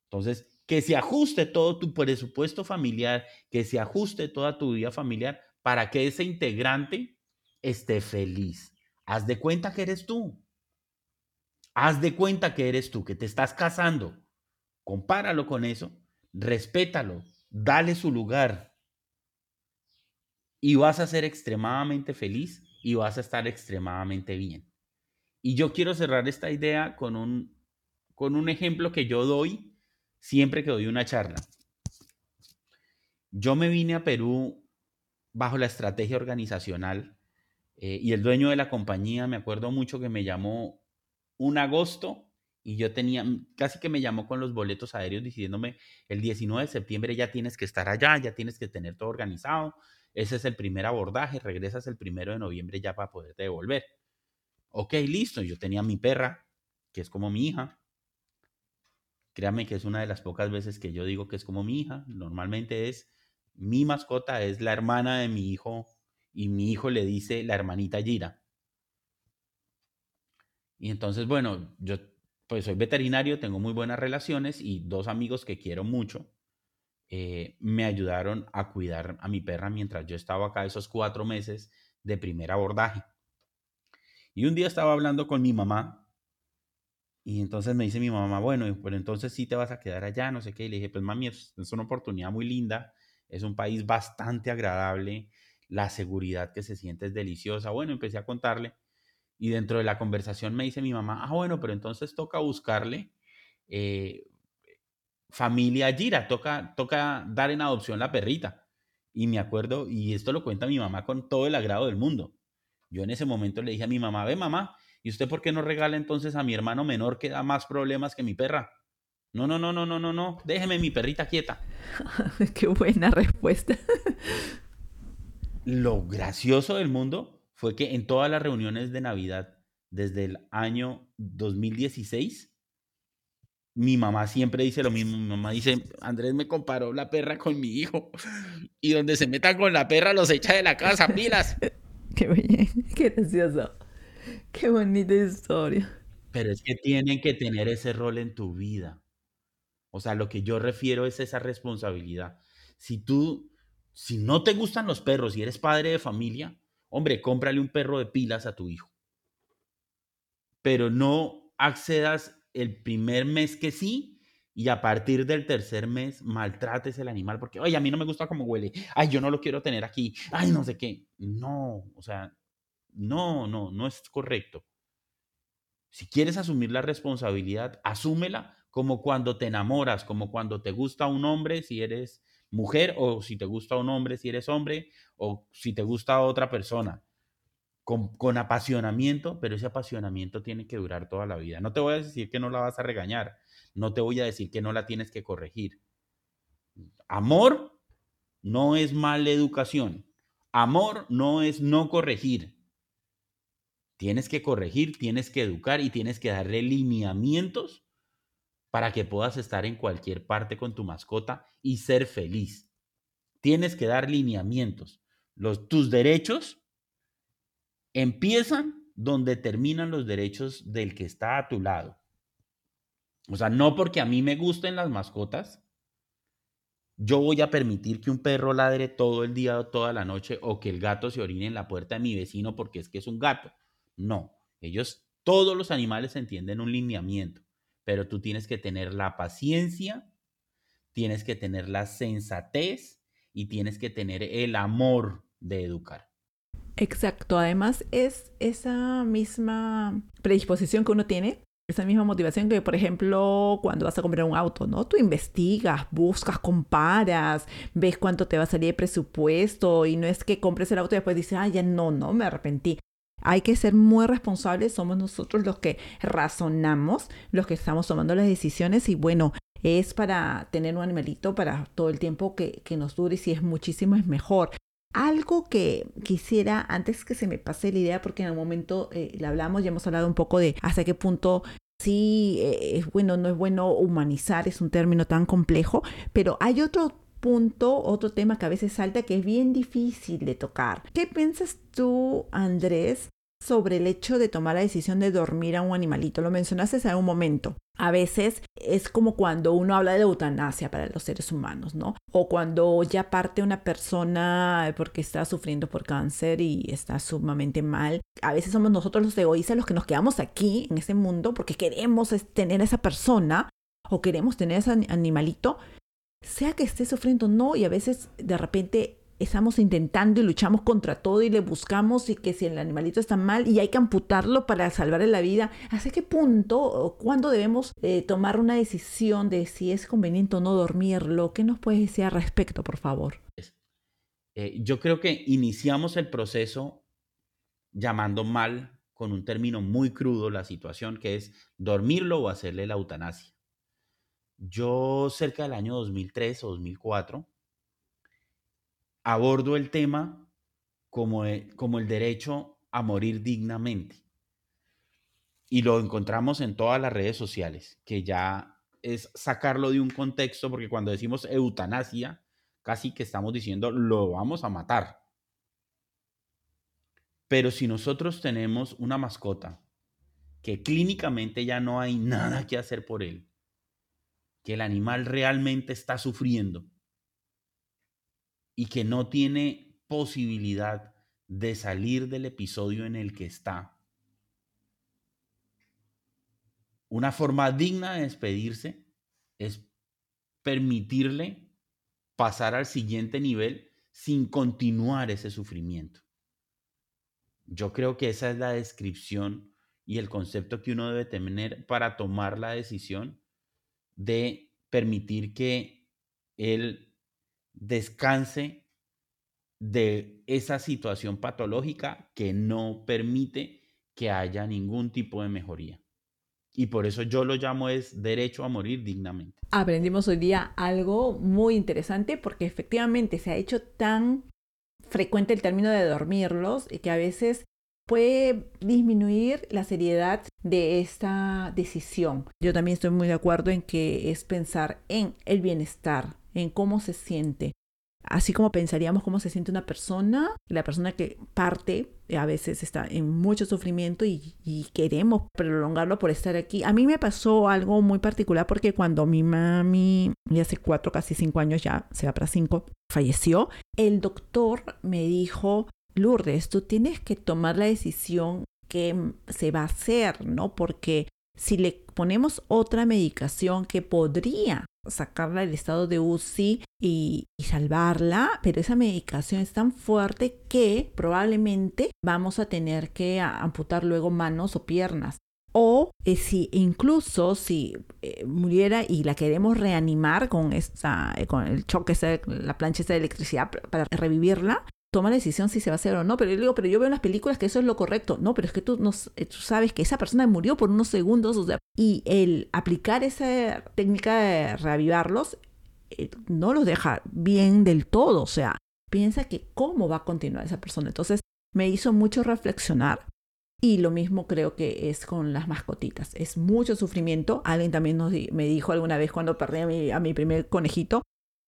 [SPEAKER 3] Entonces, que se ajuste todo tu presupuesto familiar, que se ajuste toda tu vida familiar para que ese integrante esté feliz. Haz de cuenta que eres tú. Haz de cuenta que eres tú, que te estás casando. Compáralo con eso, respétalo, dale su lugar. Y vas a ser extremadamente feliz y vas a estar extremadamente bien. Y yo quiero cerrar esta idea con un, con un ejemplo que yo doy siempre que doy una charla. Yo me vine a Perú bajo la estrategia organizacional eh, y el dueño de la compañía, me acuerdo mucho que me llamó un agosto y yo tenía, casi que me llamó con los boletos aéreos diciéndome, el 19 de septiembre ya tienes que estar allá, ya tienes que tener todo organizado, ese es el primer abordaje, regresas el primero de noviembre ya para poderte devolver. Ok, listo, yo tenía mi perra, que es como mi hija. Créame que es una de las pocas veces que yo digo que es como mi hija. Normalmente es mi mascota, es la hermana de mi hijo y mi hijo le dice la hermanita Gira. Y entonces, bueno, yo pues soy veterinario, tengo muy buenas relaciones y dos amigos que quiero mucho eh, me ayudaron a cuidar a mi perra mientras yo estaba acá esos cuatro meses de primer abordaje. Y un día estaba hablando con mi mamá y entonces me dice mi mamá, bueno, pero entonces sí te vas a quedar allá, no sé qué. Y le dije, pues mami, es, es una oportunidad muy linda, es un país bastante agradable, la seguridad que se siente es deliciosa. Bueno, empecé a contarle y dentro de la conversación me dice mi mamá, ah, bueno, pero entonces toca buscarle eh, familia Gira, toca, toca dar en adopción la perrita. Y me acuerdo, y esto lo cuenta mi mamá con todo el agrado del mundo. Yo en ese momento le dije a mi mamá, ve mamá, ¿y usted por qué no regala entonces a mi hermano menor que da más problemas que mi perra? No, no, no, no, no, no, no, déjeme mi perrita quieta.
[SPEAKER 1] qué buena respuesta.
[SPEAKER 3] Lo gracioso del mundo fue que en todas las reuniones de Navidad desde el año 2016, mi mamá siempre dice lo mismo. Mi mamá dice, Andrés me comparó la perra con mi hijo. Y donde se meta con la perra los echa de la casa, pilas.
[SPEAKER 1] qué bien, qué gracioso. Qué bonita historia.
[SPEAKER 3] Pero es que tienen que tener ese rol en tu vida. O sea, lo que yo refiero es esa responsabilidad. Si tú, si no te gustan los perros y eres padre de familia, hombre, cómprale un perro de pilas a tu hijo. Pero no accedas el primer mes que sí y a partir del tercer mes maltrates el animal porque, oye, a mí no me gusta cómo huele, ay, yo no lo quiero tener aquí, ay, no sé qué. No, o sea, no, no, no es correcto. Si quieres asumir la responsabilidad, asúmela como cuando te enamoras, como cuando te gusta un hombre, si eres mujer o si te gusta un hombre, si eres hombre o si te gusta otra persona con, apasionamiento, pero ese apasionamiento tiene que durar toda la vida. No te voy a decir que no la vas a regañar, no te voy a decir que no la tienes que corregir. Amor no es mala educación. Amor no es no corregir. Tienes que corregir, tienes que educar y tienes que darle lineamientos para que puedas estar en cualquier parte con tu mascota y ser feliz. Tienes que dar lineamientos. Los, tus derechos empiezan donde terminan los derechos del que está a tu lado. O sea, no porque a mí me gusten las mascotas, yo voy a permitir que un perro ladre todo el día o toda la noche o que el gato se orine en la puerta de mi vecino porque es que es un gato. No, ellos, todos los animales entienden un lineamiento, pero tú tienes que tener la paciencia, tienes que tener la sensatez y tienes que tener el amor de educar.
[SPEAKER 1] Exacto, además es esa misma predisposición que uno tiene, esa misma motivación que, por ejemplo, cuando vas a comprar un auto, ¿no? Tú investigas, buscas, comparas, ves cuánto te va a salir de presupuesto y no es que compres el auto y después dices, ah, ya no, no, me arrepentí. Hay que ser muy responsables, somos nosotros los que razonamos, los que estamos tomando las decisiones y bueno, es para tener un animalito para todo el tiempo que, que nos dure y si es muchísimo es mejor. Algo que quisiera, antes que se me pase la idea, porque en el momento eh, le hablamos, ya hemos hablado un poco de hasta qué punto sí eh, es bueno, no es bueno humanizar, es un término tan complejo, pero hay otro punto, otro tema que a veces salta que es bien difícil de tocar. ¿Qué piensas tú, Andrés, sobre el hecho de tomar la decisión de dormir a un animalito. Lo mencionaste hace un momento. A veces es como cuando uno habla de eutanasia para los seres humanos, ¿no? O cuando ya parte una persona porque está sufriendo por cáncer y está sumamente mal. A veces somos nosotros los egoístas los que nos quedamos aquí en ese mundo porque queremos tener a esa persona o queremos tener a ese animalito, sea que esté sufriendo o no, y a veces de repente estamos intentando y luchamos contra todo y le buscamos y que si el animalito está mal y hay que amputarlo para salvarle la vida, ¿hasta qué punto o cuándo debemos eh, tomar una decisión de si es conveniente o no dormirlo? ¿Qué nos puedes decir al respecto, por favor?
[SPEAKER 3] Eh, yo creo que iniciamos el proceso llamando mal con un término muy crudo la situación, que es dormirlo o hacerle la eutanasia. Yo cerca del año 2003 o 2004 abordo el tema como, como el derecho a morir dignamente. Y lo encontramos en todas las redes sociales, que ya es sacarlo de un contexto, porque cuando decimos eutanasia, casi que estamos diciendo lo vamos a matar. Pero si nosotros tenemos una mascota que clínicamente ya no hay nada que hacer por él, que el animal realmente está sufriendo y que no tiene posibilidad de salir del episodio en el que está, una forma digna de despedirse es permitirle pasar al siguiente nivel sin continuar ese sufrimiento. Yo creo que esa es la descripción y el concepto que uno debe tener para tomar la decisión de permitir que él descanse de esa situación patológica que no permite que haya ningún tipo de mejoría. Y por eso yo lo llamo es derecho a morir dignamente.
[SPEAKER 1] Aprendimos hoy día algo muy interesante porque efectivamente se ha hecho tan frecuente el término de dormirlos y que a veces puede disminuir la seriedad de esta decisión. Yo también estoy muy de acuerdo en que es pensar en el bienestar, en cómo se siente. Así como pensaríamos cómo se siente una persona, la persona que parte a veces está en mucho sufrimiento y, queremos prolongarlo por estar aquí. A mí me pasó algo muy particular porque cuando mi mami, ya hace cuatro, casi cinco años ya, se va para cinco, falleció, el doctor me dijo, Lourdes, tú tienes que tomar la decisión que se va a hacer, ¿no? Porque si le ponemos otra medicación que podría sacarla del estado de UCI y, salvarla, pero esa medicación es tan fuerte que probablemente vamos a tener que amputar luego manos o piernas. O eh, si incluso si eh, muriera y la queremos reanimar con, esta, eh, con el choque, la plancha de electricidad para revivirla, toma la decisión si se va a hacer o no. Pero yo digo, pero yo veo en las películas que eso es lo correcto. No, pero es que tú, no, tú sabes que esa persona murió por unos segundos. Y el aplicar esa técnica de reavivarlos no los deja bien del todo. O sea, piensa que cómo va a continuar esa persona. Entonces, me hizo mucho reflexionar. Y lo mismo creo que es con las mascotitas. Es mucho sufrimiento. Alguien también me dijo alguna vez cuando perdí a mi primer conejito,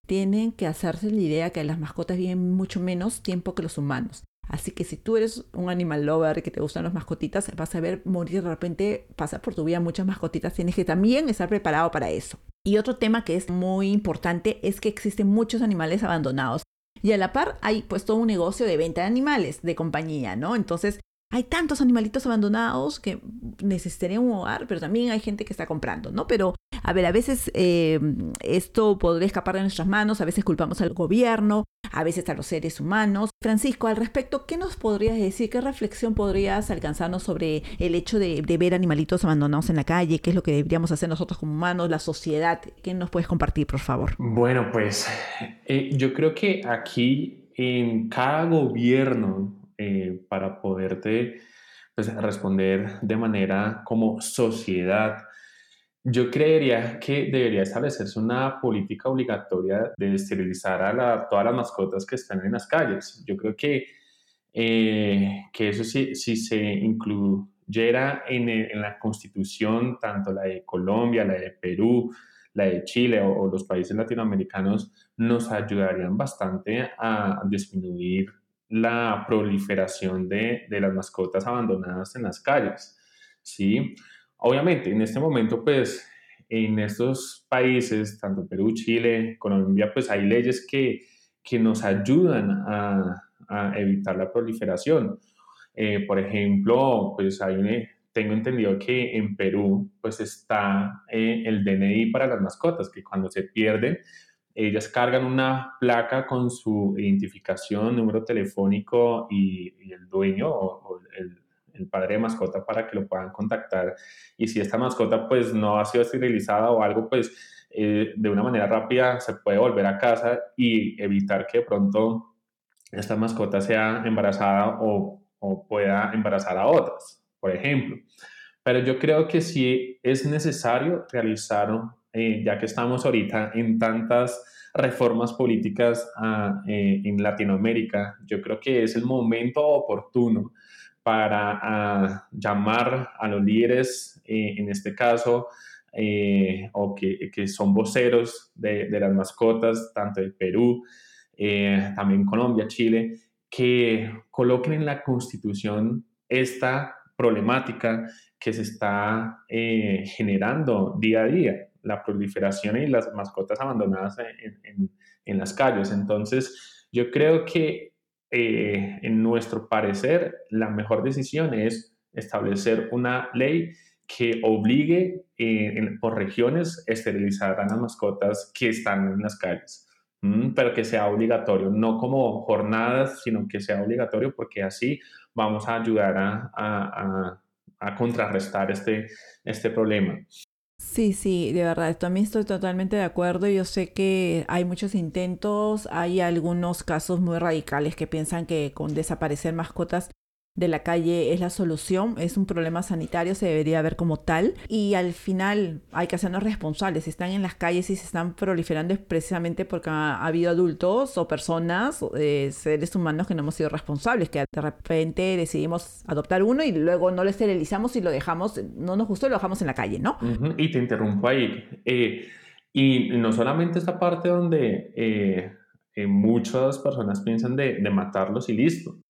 [SPEAKER 1] tienen que hacerse la idea que las mascotas viven mucho menos tiempo que los humanos. Así que si tú eres un animal lover que te gustan las mascotitas, vas a ver morir de repente, pasar por tu vida muchas mascotitas, tienes que también estar preparado para eso. Y otro tema que es muy importante es que existen muchos animales abandonados. Y a la par hay pues todo un negocio de venta de animales de compañía, ¿no? Entonces hay tantos animalitos abandonados que necesitarían un hogar, pero también hay gente que está comprando, ¿no? Pero, a ver, a veces eh, esto podría escapar de nuestras manos, a veces culpamos al gobierno, a veces a los seres humanos. Francisco, al respecto, ¿qué nos podrías decir? ¿Qué reflexión podrías alcanzarnos sobre el hecho de, ver animalitos abandonados en la calle? ¿Qué es lo que deberíamos hacer nosotros como humanos, la sociedad? ¿Qué nos puedes compartir, por favor?
[SPEAKER 2] Bueno, pues eh, yo creo que aquí en cada gobierno eh, para poderte pues, responder de manera como sociedad. Yo creería que debería establecerse una política obligatoria de esterilizar a todas las mascotas que están en las calles. Yo creo que, eh, que eso sí, si se incluyera en, en, la constitución, tanto la de Colombia, la de Perú, la de Chile o los países latinoamericanos, nos ayudarían bastante a disminuir la proliferación de, las mascotas abandonadas en las calles. ¿sí? Obviamente, en este momento, pues, en estos países, tanto Perú, Chile, Colombia, pues hay leyes que, que nos ayudan a, evitar la proliferación. Eh, por ejemplo, pues hay tengo entendido que en Perú, pues está eh, el DNI para las mascotas, que cuando se pierden, ellas cargan una placa con su identificación, número telefónico y, el dueño o, el, padre de mascota para que lo puedan contactar. Y si esta mascota pues no ha sido esterilizada o algo, pues eh, de una manera rápida se puede volver a casa y evitar que de pronto esta mascota sea embarazada o, o pueda embarazar a otras por ejemplo. Pero yo creo que sí es necesario realizar, eh, ya que estamos ahorita en tantas reformas políticas ah, eh, en Latinoamérica, yo creo que es el momento oportuno para ah, llamar a los líderes, eh, en este caso, o que, son voceros de, las mascotas, tanto de Perú, también Colombia, Chile, que coloquen en la constitución esta problemática que se está eh, generando día a día, la proliferación y las mascotas abandonadas en, en, las calles. Entonces, yo creo que eh, en nuestro parecer, la mejor decisión es establecer una ley que obligue eh, por regiones esterilizar a las mascotas que están en las calles, pero que sea obligatorio, no como jornadas, sino que sea obligatorio porque así vamos a ayudar a, contrarrestar este, este problema.
[SPEAKER 1] Sí, sí, de verdad, también estoy totalmente de acuerdo. Yo sé que hay muchos intentos, hay algunos casos muy radicales que piensan que con desaparecer mascotas de la calle es la solución, es un problema sanitario, se debería ver como tal y al final hay que hacernos responsables, están en las calles y se están proliferando es precisamente porque ha, habido adultos o personas, eh, seres humanos que no hemos sido responsables, que de repente decidimos adoptar uno y luego no lo esterilizamos y lo dejamos, no nos gustó y lo dejamos en la calle, ¿no?
[SPEAKER 2] Y te interrumpo ahí. Eh, y no solamente esta parte donde eh, muchas personas piensan de, de matarlos y listo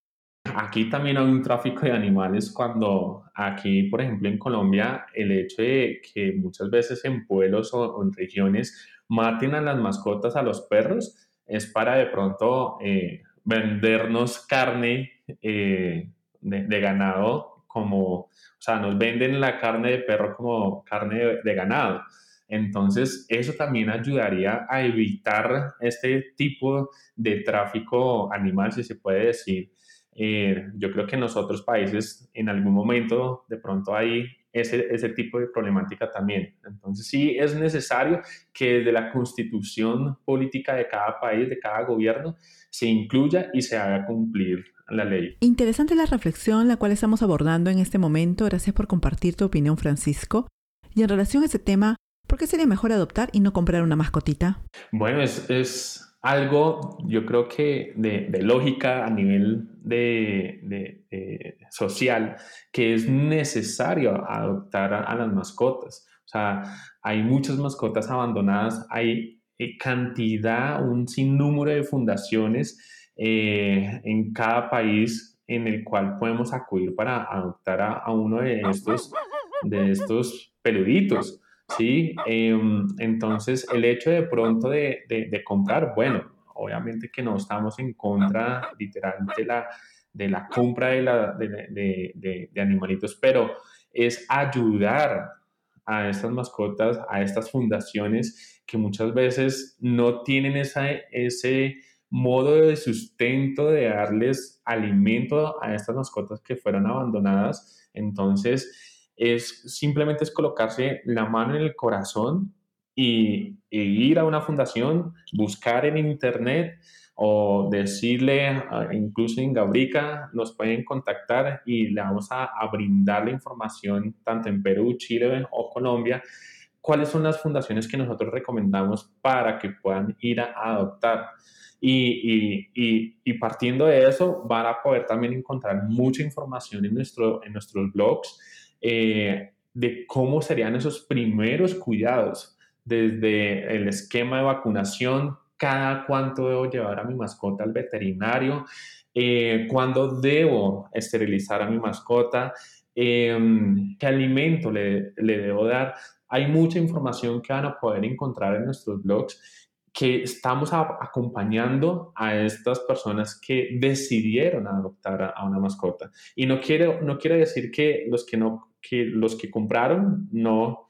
[SPEAKER 2] Aquí también hay un tráfico de animales cuando aquí, por ejemplo, en Colombia, el hecho de que muchas veces en pueblos o, en regiones maten a las mascotas, a los perros, es para de pronto eh, vendernos carne eh, de, ganado como, o sea, nos venden la carne de perro como carne de ganado. Entonces, eso también ayudaría a evitar este tipo de tráfico animal, si se puede decir, eh, yo creo que en los otros países en algún momento de pronto hay ese, ese tipo de problemática también. Entonces sí es necesario que desde la constitución política de cada país, de cada gobierno, se incluya y se haga cumplir la ley.
[SPEAKER 1] Interesante la reflexión la cual estamos abordando en este momento. Gracias por compartir tu opinión, Francisco. Y en relación a ese tema, ¿por qué sería mejor adoptar y no comprar una mascotita?
[SPEAKER 2] Bueno, es, es algo, yo creo que de, lógica a nivel de, social, que es necesario adoptar a, las mascotas. O sea, hay muchas mascotas abandonadas, hay eh, cantidad, un sinnúmero de fundaciones eh, en cada país en el cual podemos acudir para adoptar a, a uno de estos, de estos peluditos. ¿Sí? Em, entonces, el hecho de pronto de, de, comprar, bueno, obviamente que no estamos en contra literalmente de la, de la compra de, la, de, de, animalitos, pero es ayudar a estas mascotas, a estas fundaciones que muchas veces no tienen esa, ese modo de sustento de darles alimento a estas mascotas que fueron abandonadas. Entonces, es simplemente es colocarse la mano en el corazón y, ir a una fundación, buscar en internet o decirle, incluso en Gabrica, nos pueden contactar y le vamos a, brindar la información tanto en Perú, Chile o Colombia, cuáles son las fundaciones que nosotros recomendamos para que puedan ir a, adoptar. Y, y, y, partiendo de eso, van a poder también encontrar mucha información en, nuestro, en nuestros blogs eh, de cómo serían esos primeros cuidados, desde el esquema de vacunación, cada cuánto debo llevar a mi mascota al veterinario, eh, cuándo debo esterilizar a mi mascota, em, qué alimento le, le debo dar. Hay mucha información que van a poder encontrar en nuestros blogs que estamos acompañando a estas personas que decidieron adoptar a, una mascota. Y no quiere, no quiere decir que los que, no, que, los que compraron no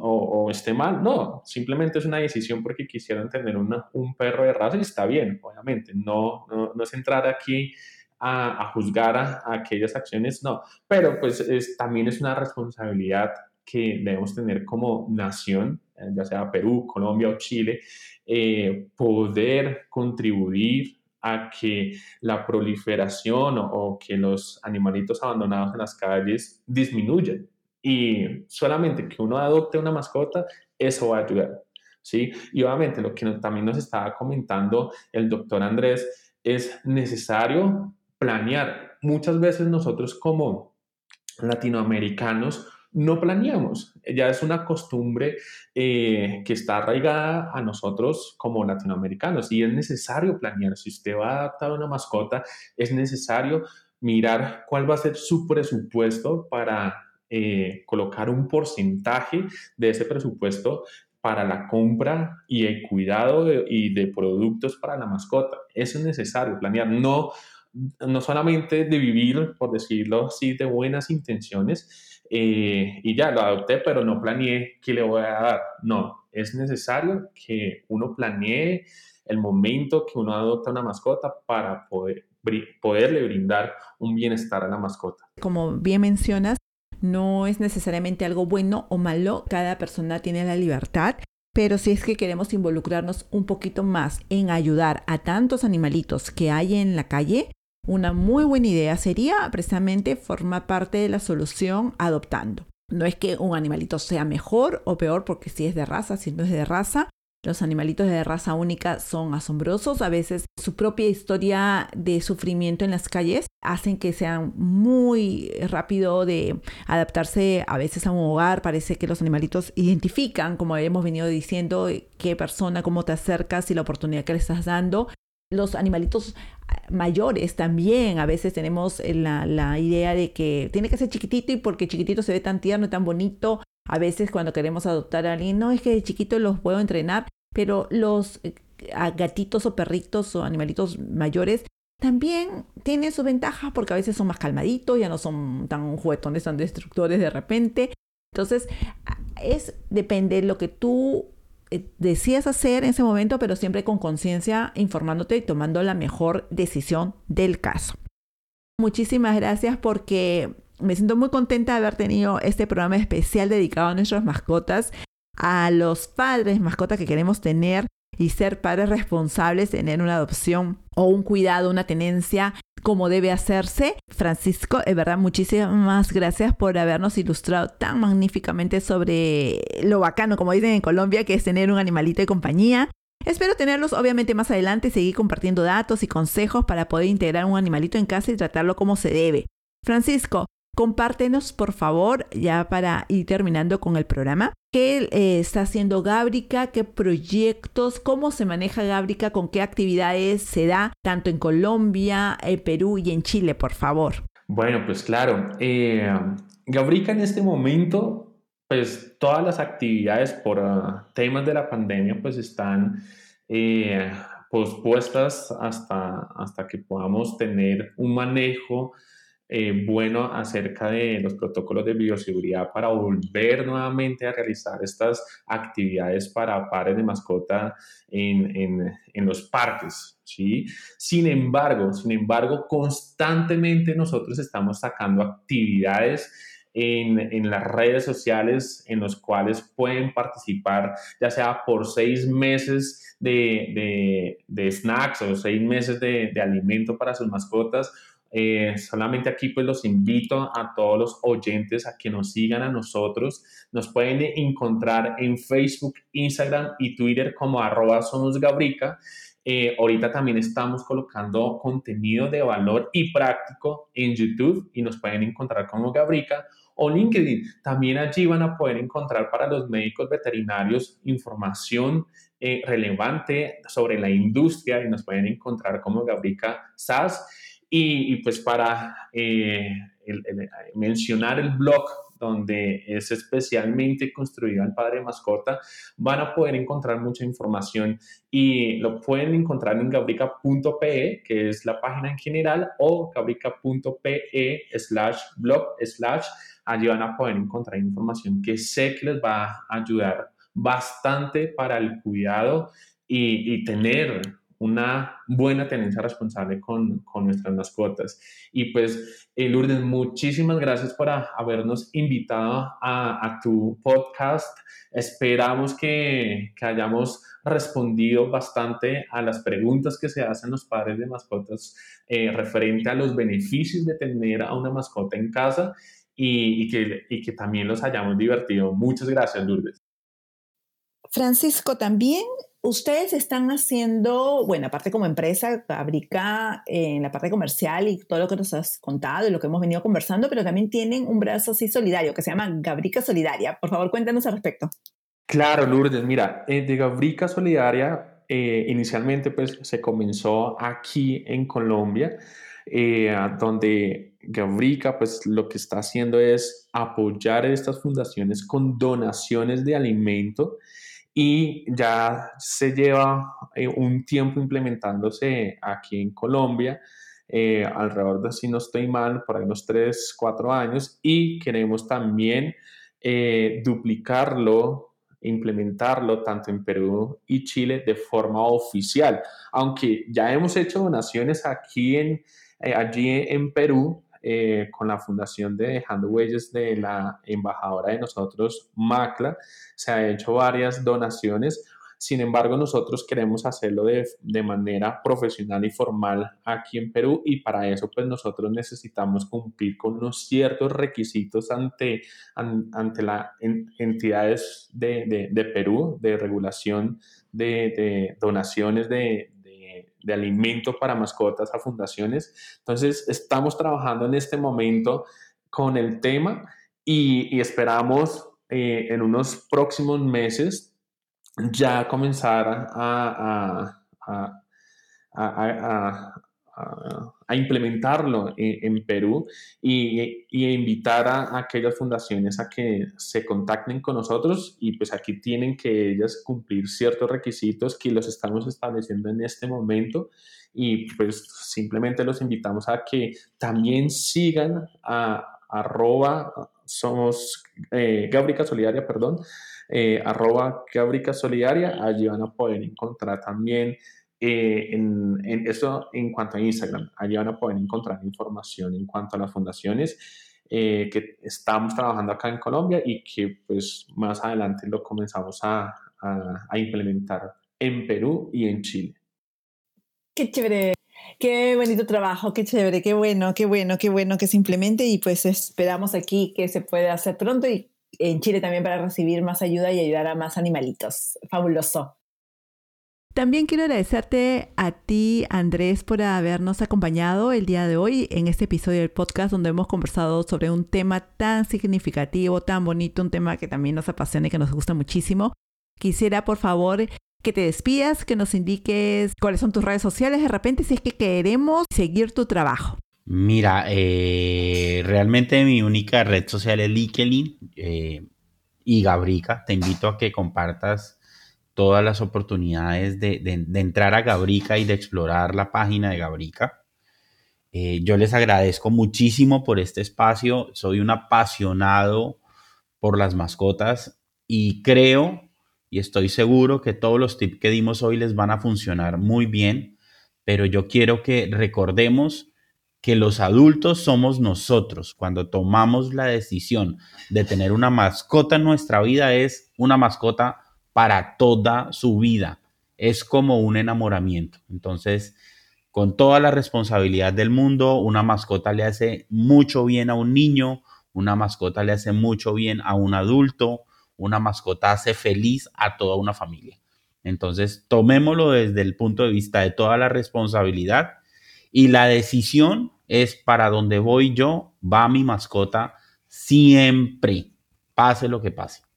[SPEAKER 2] o, esté mal, no, simplemente es una decisión porque quisieran tener un perro de raza y está bien, obviamente, no, no, es entrar aquí a, juzgar a, aquellas acciones, no, pero pues es, también es una responsabilidad que debemos tener como nación, eh, ya sea Perú, Colombia o Chile, eh, poder contribuir a que la proliferación o, que los animalitos abandonados en las calles disminuyan. Y solamente que uno adopte una mascota, eso va a ayudar. ¿sí? Y obviamente lo que también nos estaba comentando el doctor Andrés es necesario planear. Muchas veces nosotros como latinoamericanos no planeamos. Ya es una costumbre eh, que está arraigada a nosotros como latinoamericanos y es necesario planear. Si usted va a adaptar una mascota, es necesario mirar cuál va a ser su presupuesto para eh, colocar un porcentaje de ese presupuesto para la compra y el cuidado y de productos para la mascota. Eso es necesario planear, no, no solamente de vivir, por decirlo así, de buenas intenciones eh, y ya lo adopté, pero no planeé qué le voy a dar. No, es necesario que uno planee el momento que uno adopta una mascota para poder, poderle brindar un bienestar a la mascota.
[SPEAKER 1] Como bien mencionas, no es necesariamente algo bueno o malo, cada persona tiene la libertad, pero si es que queremos involucrarnos un poquito más en ayudar a tantos animalitos que hay en la calle, una muy buena idea sería precisamente formar parte de la solución adoptando. No es que un animalito sea mejor o peor porque si es de raza, si no es de raza, los animalitos de raza única son asombrosos. A veces su propia historia de sufrimiento en las calles hacen que sean muy rápido de adaptarse a veces a un hogar. Parece que los animalitos identifican, como hemos venido diciendo, qué persona, cómo te acercas y la oportunidad que le estás dando. Los animalitos mayores también a veces tenemos la, la idea de que tiene que ser chiquitito y porque chiquitito se ve tan tierno y tan bonito, a veces cuando queremos adoptar a alguien, no es que de chiquito los puedo entrenar, pero los eh, gatitos o perritos o animalitos mayores también tienen su ventaja porque a veces son más calmaditos, ya no son tan juguetones, tan destructores de repente. Entonces, es depende de lo que tú eh, decías hacer en ese momento, pero siempre con conciencia, informándote y tomando la mejor decisión del caso. Muchísimas gracias porque me siento muy contenta de haber tenido este programa especial dedicado a nuestras mascotas, a los padres mascotas que queremos tener y ser padres responsables, tener una adopción o un cuidado, una tenencia como debe hacerse. Francisco, de verdad, muchísimas gracias por habernos ilustrado tan magníficamente sobre lo bacano, como dicen en Colombia, que es tener un animalito de compañía. Espero tenerlos obviamente más adelante y seguir compartiendo datos y consejos para poder integrar un animalito en casa y tratarlo como se debe. Francisco, Compártenos, por favor, ya para ir terminando con el programa, qué eh, está haciendo Gábrica, qué proyectos, cómo se maneja Gábrica, con qué actividades se da, tanto en Colombia, en Perú y en Chile, por favor.
[SPEAKER 2] Pues pues claro. Eh, Gabrica en este momento, pues todas las actividades por ah, temas de la pandemia, pues están eh, pospuestas hasta, hasta que podamos tener un manejo eh, bueno acerca de los protocolos de bioseguridad para volver nuevamente a realizar estas actividades para pares de mascota en, en, en los parques. ¿sí? Sin embargo, sin embargo, constantemente nosotros estamos sacando actividades en, en, las redes sociales en los cuales pueden participar, ya sea por seis meses de, de, de snacks o seis meses de, de, alimento para sus mascotas eh, solamente aquí pues los invito a todos los oyentes a que nos sigan a nosotros. Nos pueden encontrar en Facebook, Instagram y Twitter como arroba somosgabrica. Eh, ahorita también estamos colocando contenido de valor y práctico en YouTube y nos pueden encontrar como Gabrica o LinkedIn. También allí van a poder encontrar para los médicos veterinarios información eh, relevante sobre la industria y nos pueden encontrar como Gabrica SAS. Y, pues para eh, mencionar el blog donde es especialmente construido el padre mascota, van a poder encontrar mucha información y lo pueden encontrar en gabrica.pe, que es la página en general, o gabrica.pe slash blog slash. Allí van a poder encontrar información que sé que les va a ayudar bastante para el cuidado y, y tener una buena tenencia responsable con, con nuestras mascotas. Y pues, eh, Lourdes, muchísimas gracias por habernos invitado a, a, tu podcast. Esperamos que, que hayamos respondido bastante a las preguntas que se hacen los padres de mascotas eh, referente a los beneficios de tener a una mascota en casa y, y, que, y que también los hayamos divertido. Muchas gracias, Lourdes.
[SPEAKER 4] Francisco, también ustedes están haciendo, bueno, aparte como empresa, Gabrica en la parte comercial y todo lo que nos has contado y lo que hemos venido conversando, pero también tienen un brazo así solidario que se llama Gabrica Solidaria. Por favor, cuéntanos al respecto.
[SPEAKER 2] Claro, Lourdes, mira, eh, de Gabrica Solidaria eh, inicialmente pues se comenzó aquí en Colombia, eh, donde Gabrica pues lo que está haciendo es apoyar estas fundaciones con donaciones de alimento y ya se lleva eh, un tiempo implementándose aquí en Colombia, eh, alrededor de, si no estoy mal, por ahí unos 3, 4 años, y queremos también eh, duplicarlo, implementarlo tanto en Perú y Chile de forma oficial, aunque ya hemos hecho donaciones aquí en, allí en Perú, eh, con la fundación de Dejando Huellas de la embajadora de nosotros, Macla. Se ha hecho varias donaciones. Sin embargo, nosotros queremos hacerlo de, de, manera profesional y formal aquí en Perú y para eso pues nosotros necesitamos cumplir con unos ciertos requisitos ante, ante las entidades de, de, de, Perú de regulación de, donaciones de, de alimento para mascotas a fundaciones. Entonces, estamos trabajando en este momento con el tema y, esperamos eh, en unos próximos meses ya comenzar a, implementarlo en, Perú y, invitar a, aquellas fundaciones a que se contacten con nosotros y pues aquí tienen que ellas cumplir ciertos requisitos que los estamos estableciendo en este momento. Y pues simplemente los invitamos a que también sigan a arroba somos eh, Solidaria, perdón, eh, arroba Gabrica Solidaria, allí van a poder encontrar también eh, en, en, eso en cuanto a Instagram. Allí van a poder encontrar información en cuanto a las fundaciones eh, que estamos trabajando acá en Colombia y que pues más adelante lo comenzamos a, a, a implementar en Perú y en Chile.
[SPEAKER 4] Qué chévere. Qué bonito trabajo, qué chévere, qué bueno, qué bueno, qué bueno que se implemente y pues esperamos aquí que se pueda hacer pronto y en Chile también para recibir más ayuda y ayudar a más animalitos. Fabuloso.
[SPEAKER 1] También quiero agradecerte a ti, Andrés, por habernos acompañado el día de hoy en este episodio del podcast donde hemos conversado sobre un tema tan significativo, tan bonito, un tema que también nos apasiona y que nos gusta muchísimo. Quisiera, por favor, que te despidas, que nos indiques cuáles son tus redes sociales de repente si es que queremos seguir tu trabajo.
[SPEAKER 3] Mira, eh, realmente mi única red social es LinkedIn eh, y Gabrica. Te invito a que compartas todas las oportunidades de, entrar a Gabrica y de explorar la página de Gabrica. Eh, yo les agradezco muchísimo por este espacio. Soy un apasionado por las mascotas y creo y estoy seguro que todos los tips que dimos hoy les van a funcionar muy bien, pero yo quiero que recordemos que los adultos somos nosotros. Cuando tomamos la decisión de tener una mascota en nuestra vida es una mascota para toda su vida. Es como un enamoramiento. Entonces, con toda la responsabilidad del mundo, una mascota le hace mucho bien a un niño, una mascota le hace mucho bien a un adulto, una mascota hace feliz a toda una familia. Entonces, tomémoslo desde el punto de vista de toda la responsabilidad y la decisión es para donde voy yo, va mi mascota siempre, pase lo que pase.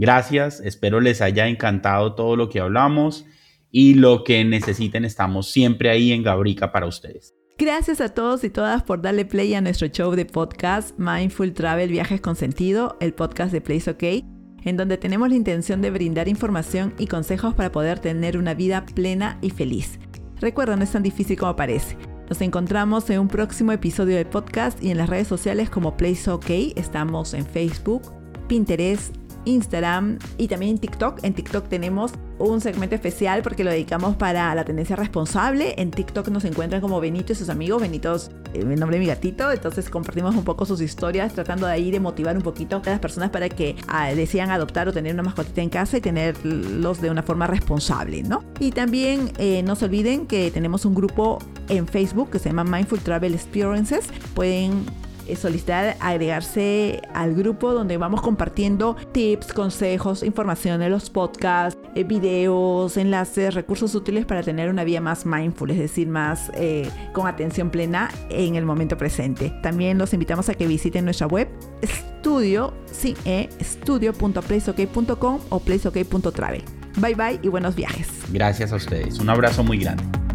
[SPEAKER 3] Gracias, espero les haya encantado todo lo que hablamos y lo que necesiten estamos siempre ahí en Gabrica para ustedes.
[SPEAKER 1] Gracias a todos y todas por darle play a nuestro show de podcast Mindful Travel Viajes con Sentido, el podcast de Place OK, en donde tenemos la intención de brindar información y consejos para poder tener una vida plena y feliz. Recuerda, no es tan difícil como parece. Nos encontramos en un próximo episodio del podcast y en las redes sociales como Place OK. Estamos en Facebook, Pinterest, Instagram y también en TikTok. En TikTok tenemos un segmento especial porque lo dedicamos para la tendencia responsable. En TikTok nos encuentran como Benito y sus amigos. Benito es eh, el nombre de mi gatito. Entonces compartimos un poco sus historias, tratando de ahí de motivar un poquito a las personas para que ah, desean adoptar o tener una mascotita en casa y tenerlos de una forma responsable, ¿no? Y también eh, no se olviden que tenemos un grupo en Facebook que se llama Mindful Travel Experiences. Pueden eh, solicitar agregarse al grupo donde vamos compartiendo tips, consejos, información de los podcasts, eh, videos, enlaces, recursos útiles para tener una vida más mindful, es decir, más eh, con atención plena en el momento presente. También los invitamos a que visiten nuestra web estudio, sí, estudio.placeok.com o placeok.travel. Bye bye y buenos viajes.
[SPEAKER 3] Gracias a ustedes. Un abrazo muy grande.